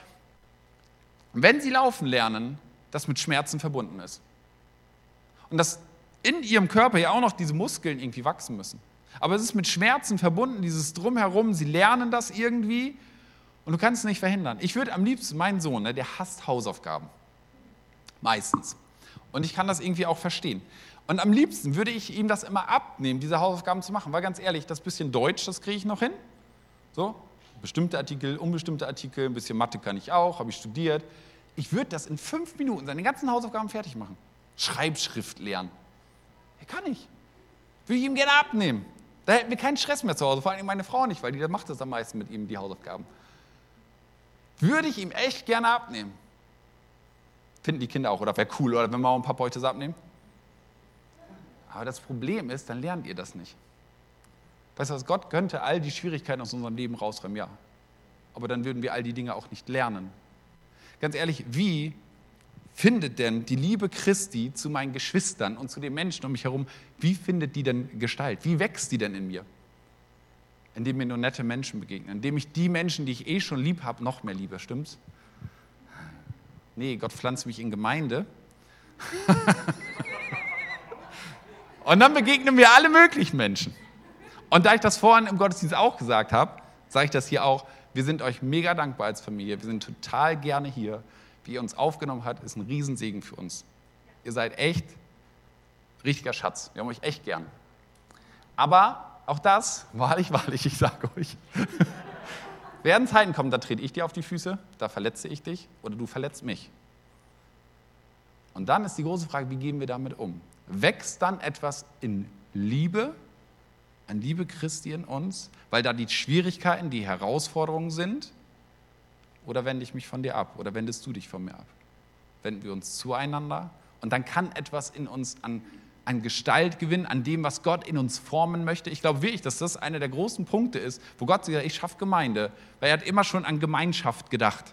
wenn sie laufen lernen, das mit Schmerzen verbunden ist. Und dass in ihrem Körper ja auch noch diese Muskeln irgendwie wachsen müssen. Aber es ist mit Schmerzen verbunden, dieses Drumherum, sie lernen das irgendwie und du kannst es nicht verhindern. Ich würde am liebsten, mein Sohn, ne, der hasst Hausaufgaben. Meistens. Und ich kann das irgendwie auch verstehen. Und am liebsten würde ich ihm das immer abnehmen, diese Hausaufgaben zu machen. Weil ganz ehrlich, das bisschen Deutsch, das kriege ich noch hin. So, bestimmte Artikel, unbestimmte Artikel, ein bisschen Mathe kann ich auch, habe ich studiert. Ich würde das in fünf Minuten, seine ganzen Hausaufgaben fertig machen. Schreibschrift lernen. Ja, kann ich. Würde ich ihm gerne abnehmen. Da hätten wir keinen Stress mehr zu Hause, vor allem meine Frau nicht, weil die macht das am meisten mit ihm, die Hausaufgaben. Würde ich ihm echt gerne abnehmen. Finden die Kinder auch, oder wäre cool, oder wenn Mama und Papa euch das abnehmen. Aber das Problem ist, dann lernt ihr das nicht. Weißt du was, Gott könnte all die Schwierigkeiten aus unserem Leben rausräumen, ja. Aber dann würden wir all die Dinge auch nicht lernen. Ganz ehrlich, wie findet denn die Liebe Christi zu meinen Geschwistern und zu den Menschen um mich herum, wie findet die denn Gestalt? Wie wächst die denn in mir? Indem mir nur nette Menschen begegnen, indem ich die Menschen, die ich eh schon lieb habe, noch mehr liebe, stimmt's? Nee, Gott pflanzt mich in Gemeinde. und dann begegnen wir alle möglichen Menschen. Und da ich das vorhin im Gottesdienst auch gesagt habe, sage ich das hier auch. Wir sind euch mega dankbar als Familie. Wir sind total gerne hier. Wie ihr uns aufgenommen habt, ist ein Riesensegen für uns. Ihr seid echt richtiger Schatz. Wir haben euch echt gern. Aber auch das, wahrlich, wahrlich, ich sage euch, werden Zeiten kommen, da trete ich dir auf die Füße, da verletze ich dich oder du verletzt mich. Und dann ist die große Frage, wie gehen wir damit um? Wächst dann etwas in Liebe, an Liebe Christi in uns, weil da die Schwierigkeiten, die Herausforderungen sind? Oder wende ich mich von dir ab? Oder wendest du dich von mir ab? Wenden wir uns zueinander? Und dann kann etwas in uns an an Gestalt gewinnen, an dem, was Gott in uns formen möchte. Ich glaube wirklich, dass das einer der großen Punkte ist, wo Gott sagt, ich schaffe Gemeinde, weil er hat immer schon an Gemeinschaft gedacht,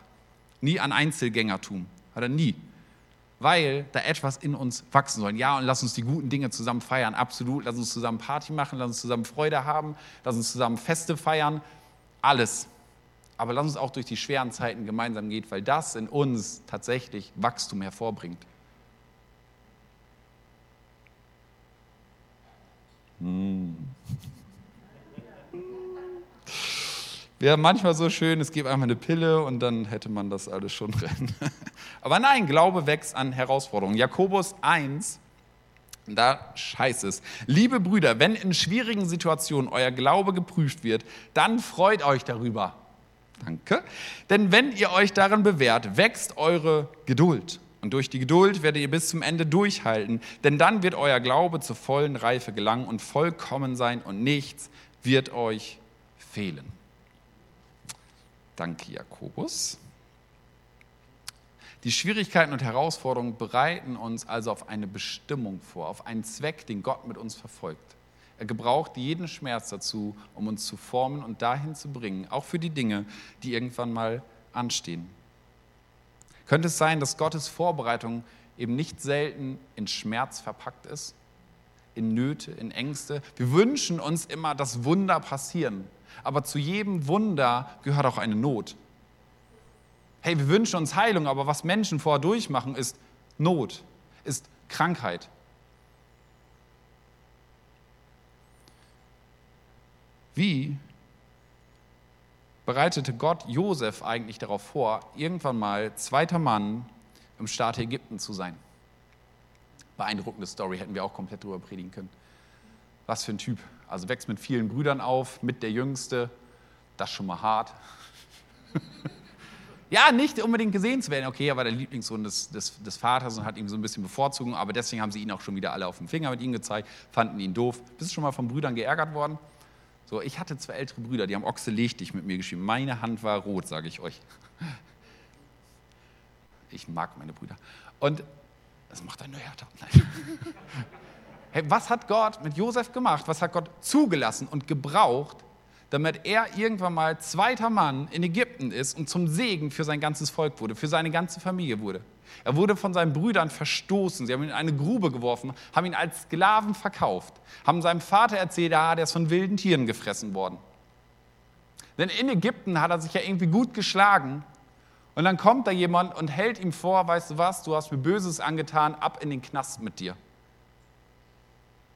nie an Einzelgängertum, hat er nie, weil da etwas in uns wachsen soll. Ja, und lass uns die guten Dinge zusammen feiern, absolut, lass uns zusammen Party machen, lass uns zusammen Freude haben, lass uns zusammen Feste feiern, alles. Aber lass uns auch durch die schweren Zeiten gemeinsam gehen, weil das in uns tatsächlich Wachstum hervorbringt. Hm. Wäre manchmal so schön, es gibt einfach eine Pille und dann hätte man das alles schon drin. Aber nein, Glaube wächst an Herausforderungen. Jakobus 1, Da scheiße es. Liebe Brüder, wenn in schwierigen Situationen euer Glaube geprüft wird, dann freut euch darüber. Danke. Denn wenn ihr euch darin bewährt, wächst eure Geduld. Und durch die Geduld werdet ihr bis zum Ende durchhalten, denn dann wird euer Glaube zur vollen Reife gelangen und vollkommen sein und nichts wird euch fehlen. Danke, Jakobus. Die Schwierigkeiten und Herausforderungen bereiten uns also auf eine Bestimmung vor, auf einen Zweck, den Gott mit uns verfolgt. Er gebraucht jeden Schmerz dazu, um uns zu formen und dahin zu bringen, auch für die Dinge, die irgendwann mal anstehen. Könnte es sein, dass Gottes Vorbereitung eben nicht selten in Schmerz verpackt ist, in Nöte, in Ängste? Wir wünschen uns immer, dass Wunder passieren, aber zu jedem Wunder gehört auch eine Not. Hey, wir wünschen uns Heilung, aber was Menschen vorher durchmachen, ist Not, ist Krankheit. Wie bereitete Gott Josef eigentlich darauf vor, irgendwann mal zweiter Mann im Staat Ägypten zu sein? Beeindruckende Story, hätten wir auch komplett drüber predigen können. Was für ein Typ. Also wächst mit vielen Brüdern auf, mit der Jüngste. Das schon mal hart. Ja, nicht unbedingt gesehen zu werden. Okay, er war der Lieblingssohn des, des, des, Vaters und hat ihn so ein bisschen bevorzugen, aber deswegen haben sie ihn auch schon wieder alle auf den Finger mit ihm gezeigt, fanden ihn doof. Bist du schon mal von Brüdern geärgert worden? So, ich hatte zwei ältere Brüder, die haben Ochse leg dich mit mir geschrieben. Meine Hand war rot, sage ich euch. Ich mag meine Brüder. Und das macht einen nur härter. Nein. Hey, was hat Gott mit Josef gemacht? Was hat Gott zugelassen und gebraucht, damit er irgendwann mal zweiter Mann in Ägypten ist und zum Segen für sein ganzes Volk wurde, für seine ganze Familie wurde. Er wurde von seinen Brüdern verstoßen. Sie haben ihn in eine Grube geworfen, haben ihn als Sklaven verkauft, haben seinem Vater erzählt, ja, der ist von wilden Tieren gefressen worden. Denn in Ägypten hat er sich ja irgendwie gut geschlagen. Und dann kommt da jemand und hält ihm vor, weißt du was, du hast mir Böses angetan, ab in den Knast mit dir.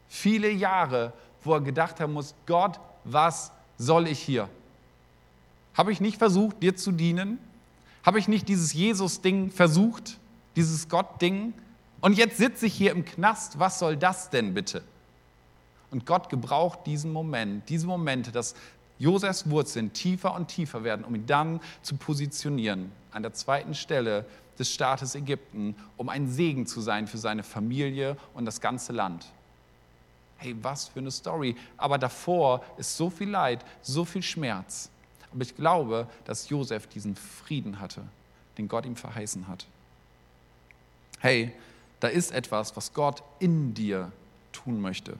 Viele Jahre, wo er gedacht haben muss, Gott, was soll ich hier? Habe ich nicht versucht, dir zu dienen? Habe ich nicht dieses Jesus-Ding versucht, dieses Gott-Ding? Und jetzt sitze ich hier im Knast, was soll das denn bitte? Und Gott gebraucht diesen Moment, diese Momente, dass Josefs Wurzeln tiefer und tiefer werden, um ihn dann zu positionieren an der zweiten Stelle des Staates Ägypten, um ein Segen zu sein für seine Familie und das ganze Land. Hey, was für eine Story. Aber davor ist so viel Leid, so viel Schmerz. Aber ich glaube, dass Josef diesen Frieden hatte, den Gott ihm verheißen hat. Hey, da ist etwas, was Gott in dir tun möchte.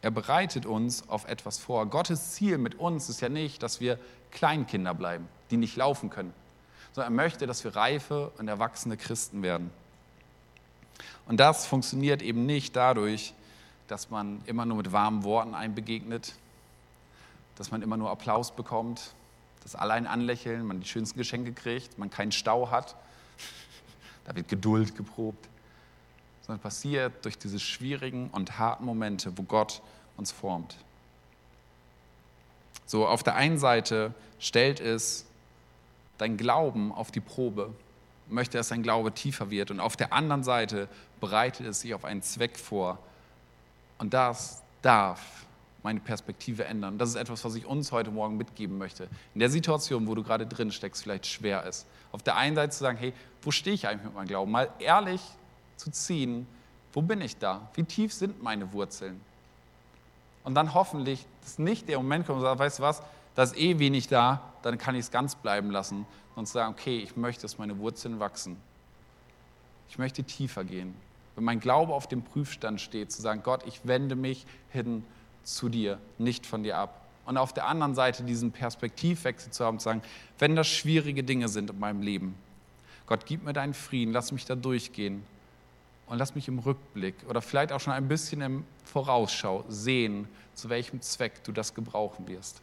Er bereitet uns auf etwas vor. Gottes Ziel mit uns ist ja nicht, dass wir Kleinkinder bleiben, die nicht laufen können, sondern er möchte, dass wir reife und erwachsene Christen werden. Und das funktioniert eben nicht dadurch, dass man immer nur mit warmen Worten einbegegnet, dass man immer nur Applaus bekommt, dass alle einen anlächeln, man die schönsten Geschenke kriegt, man keinen Stau hat. Da wird Geduld geprobt. Sondern passiert durch diese schwierigen und harten Momente, wo Gott uns formt. So, auf der einen Seite stellt es dein Glauben auf die Probe möchte, dass sein Glaube tiefer wird. Und auf der anderen Seite bereitet es sich auf einen Zweck vor. Und das darf meine Perspektive ändern. Das ist etwas, was ich uns heute Morgen mitgeben möchte. In der Situation, wo du gerade drin steckst, vielleicht schwer ist. Auf der einen Seite zu sagen, hey, wo stehe ich eigentlich mit meinem Glauben? Mal ehrlich zu ziehen, wo bin ich da? Wie tief sind meine Wurzeln? Und dann hoffentlich, dass nicht der Moment kommt und sagt, weißt du was, da ist eh wenig da, dann kann ich es ganz bleiben lassen und sagen, okay, ich möchte, dass meine Wurzeln wachsen. Ich möchte tiefer gehen. Wenn mein Glaube auf dem Prüfstand steht, zu sagen, Gott, ich wende mich hin zu dir, nicht von dir ab. Und auf der anderen Seite diesen Perspektivwechsel zu haben, zu sagen, wenn das schwierige Dinge sind in meinem Leben, Gott, gib mir deinen Frieden, lass mich da durchgehen und lass mich im Rückblick oder vielleicht auch schon ein bisschen im Vorausschau sehen, zu welchem Zweck du das gebrauchen wirst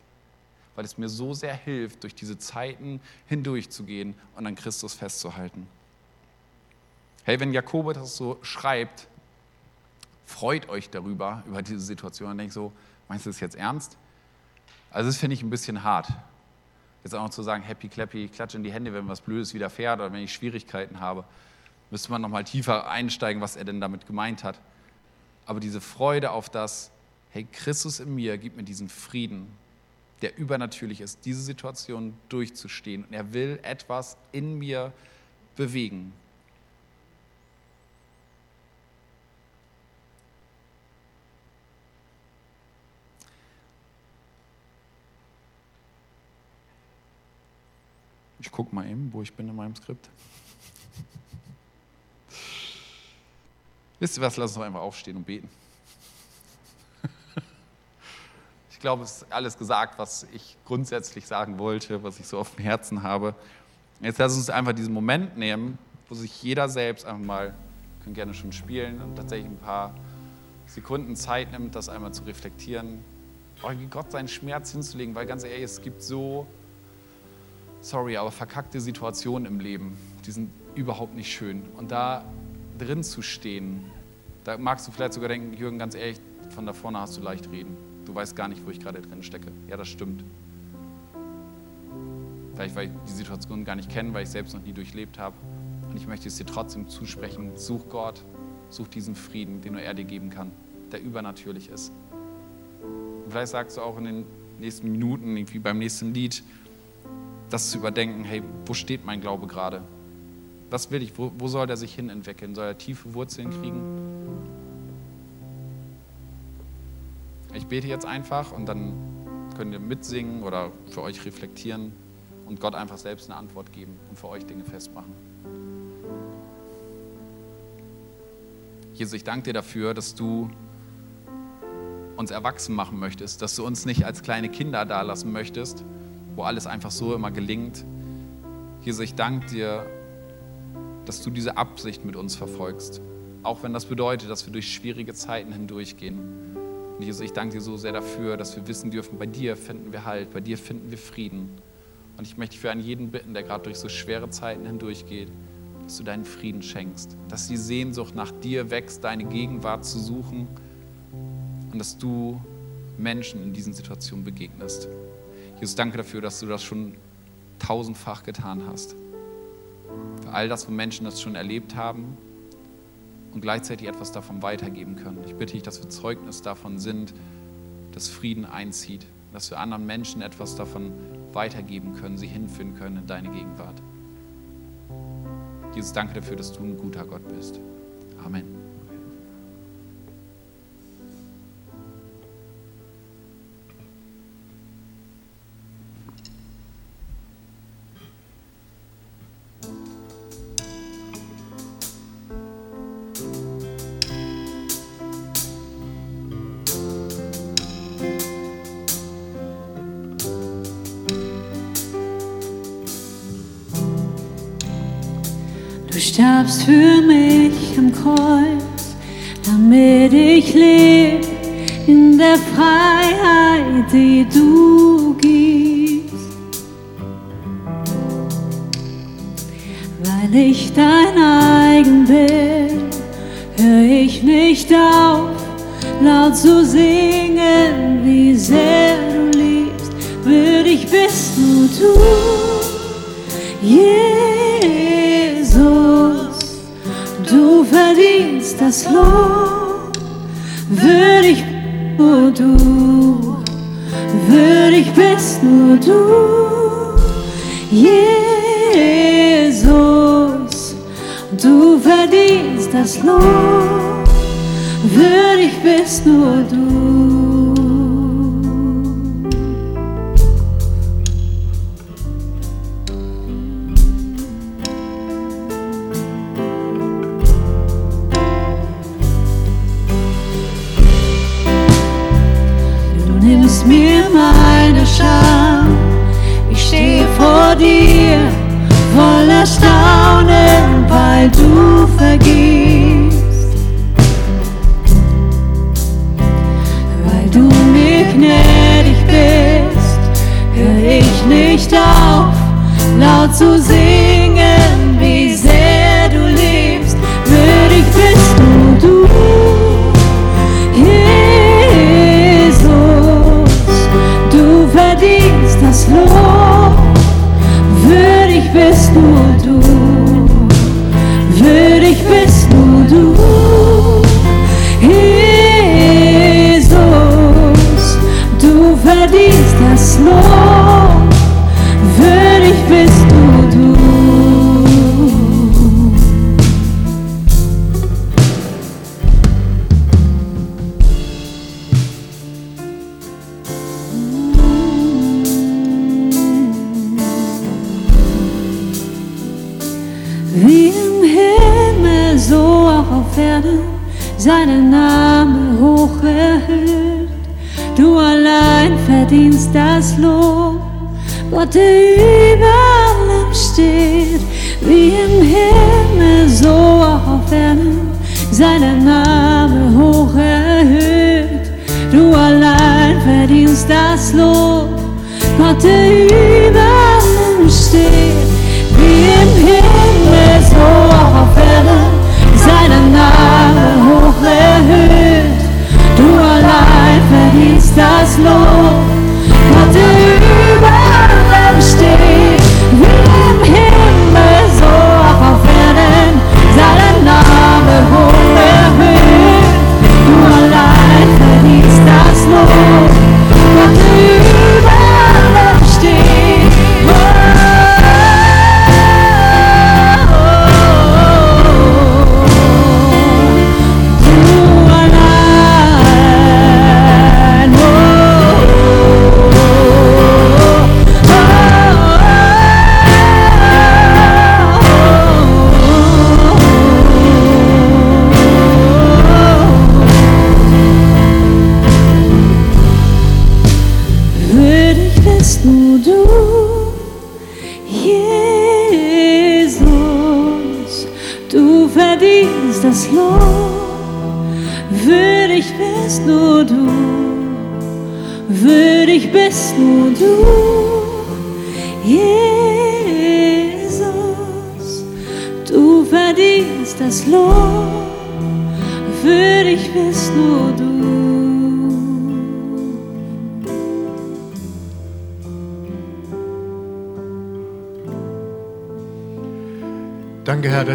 weil es mir so sehr hilft, durch diese Zeiten hindurchzugehen und an Christus festzuhalten. Hey, wenn Jakobus das so schreibt, freut euch darüber, über diese Situation und denkt so, meinst du das jetzt ernst? Also das finde ich ein bisschen hart. Jetzt auch noch zu sagen, happy, clappy, klatsche in die Hände, wenn was Blödes widerfährt oder wenn ich Schwierigkeiten habe. Müsste man nochmal tiefer einsteigen, was er denn damit gemeint hat. Aber diese Freude auf das, hey, Christus in mir gibt mir diesen Frieden, der übernatürlich ist, diese Situation durchzustehen. Und er will etwas in mir bewegen. Ich gucke mal eben, wo ich bin in meinem Skript. Wisst ihr was? Lass uns doch einfach aufstehen und beten. Ich glaube, es ist alles gesagt, was ich grundsätzlich sagen wollte, was ich so auf dem Herzen habe. Jetzt lass uns einfach diesen Moment nehmen, wo sich jeder selbst einfach mal, können gerne schon spielen und tatsächlich ein paar Sekunden Zeit nimmt, das einmal zu reflektieren, oh, Gott seinen Schmerz hinzulegen, weil ganz ehrlich, es gibt so sorry, aber verkackte Situationen im Leben, die sind überhaupt nicht schön. Und da drin zu stehen, da magst du vielleicht sogar denken, Jürgen, ganz ehrlich, von da vorne hast du leicht reden. Du weißt gar nicht, wo ich gerade drin stecke. Ja, das stimmt. Vielleicht, weil ich die Situation gar nicht kenne, weil ich selbst noch nie durchlebt habe. Und ich möchte es dir trotzdem zusprechen. Such Gott, such diesen Frieden, den nur er dir geben kann, der übernatürlich ist. Und vielleicht sagst du auch in den nächsten Minuten, irgendwie beim nächsten Lied, das zu überdenken, hey, wo steht mein Glaube gerade? Was will ich? Wo, wo soll der sich hin entwickeln? Soll er tiefe Wurzeln kriegen? Ich bete jetzt einfach und dann könnt ihr mitsingen oder für euch reflektieren und Gott einfach selbst eine Antwort geben und für euch Dinge festmachen. Jesus, ich danke dir dafür, dass du uns erwachsen machen möchtest, dass du uns nicht als kleine Kinder dalassen möchtest, wo alles einfach so immer gelingt. Jesus, ich danke dir, dass du diese Absicht mit uns verfolgst. Auch wenn das bedeutet, dass wir durch schwierige Zeiten hindurchgehen. Und Jesus, ich danke dir so sehr dafür, dass wir wissen dürfen, bei dir finden wir Halt, bei dir finden wir Frieden. Und ich möchte für einen jeden bitten, der gerade durch so schwere Zeiten hindurchgeht, dass du deinen Frieden schenkst, dass die Sehnsucht nach dir wächst, deine Gegenwart zu suchen und dass du Menschen in diesen Situationen begegnest. Jesus, danke dafür, dass du das schon tausendfach getan hast. Für all das, wo Menschen das schon erlebt haben und gleichzeitig etwas davon weitergeben können. Ich bitte dich, dass wir Zeugnis davon sind, dass Frieden einzieht, dass wir anderen Menschen etwas davon weitergeben können, sie hinführen können in deine Gegenwart. Jesus, danke dafür, dass du ein guter Gott bist. Amen. Starbst für mich am Kreuz, damit ich lebe in der Freiheit, die du das Lob, würde ich nur du, würde ich bist nur du, Jesus, du verdienst das Lob, würde ich bist nur du. Weil du mir gnädig bist, höre ich nicht auf, laut zu singen, wie sehr verdienst das Lob, Gott, der über allem steht, wie im Himmel, so auch auf Erden, seinen Namen hoch erhöht. Du allein verdienst das Lob, Gott, der über allem steht, wie im Himmel, so auch auf Erden, seinen Namen hoch erhöht. Du allein verdienst das Lob,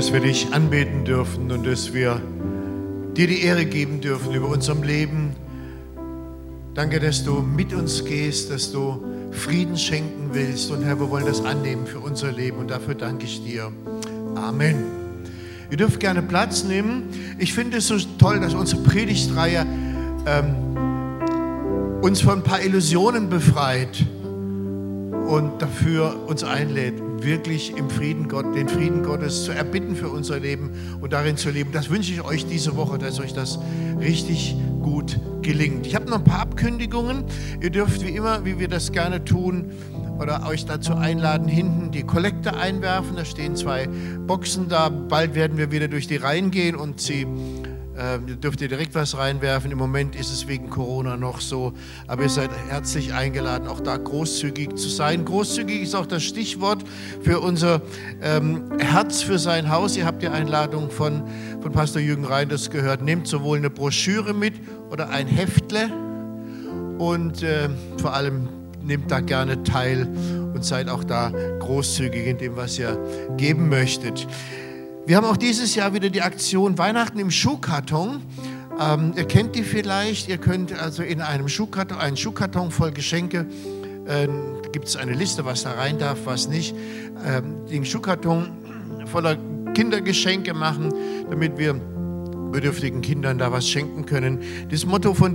dass wir dich anbeten dürfen und dass wir dir die Ehre geben dürfen über unserem Leben. Danke, dass du mit uns gehst, dass du Frieden schenken willst. Und Herr, wir wollen das annehmen für unser Leben und dafür danke ich dir. Amen. Ihr dürft gerne Platz nehmen. Ich finde es so toll, dass unsere Predigtreihe ähm, uns von ein paar Illusionen befreit und dafür uns einlädt, wirklich im Frieden Gott, den Frieden Gottes zu erbitten für unser Leben und darin zu leben. Das wünsche ich euch diese Woche, dass euch das richtig gut gelingt. Ich habe noch ein paar Abkündigungen. Ihr dürft wie immer, wie wir das gerne tun, oder euch dazu einladen, hinten die Kollekte einwerfen. Da stehen zwei Boxen da. Bald werden wir wieder durch die Reihen gehen und sie äh, dürft ihr direkt was reinwerfen. Im Moment ist es wegen Corona noch so, aber ihr seid herzlich eingeladen, auch da großzügig zu sein. Großzügig ist auch das Stichwort für unser ähm, Herz für sein Haus. Ihr habt die Einladung von, von Pastor Jürgen Reinders gehört. Nehmt sowohl eine Broschüre mit oder ein Heftle und äh, vor allem nehmt da gerne teil und seid auch da großzügig in dem, was ihr geben möchtet. Wir haben auch dieses Jahr wieder die Aktion Weihnachten im Schuhkarton. Ähm, ihr kennt die vielleicht. Ihr könnt also in einem Schuhkarton, einen Schuhkarton voll Geschenke, äh, gibt es eine Liste, was da rein darf, was nicht, ähm, den Schuhkarton voller Kindergeschenke machen, damit wir bedürftigen Kindern da was schenken können. Das Motto von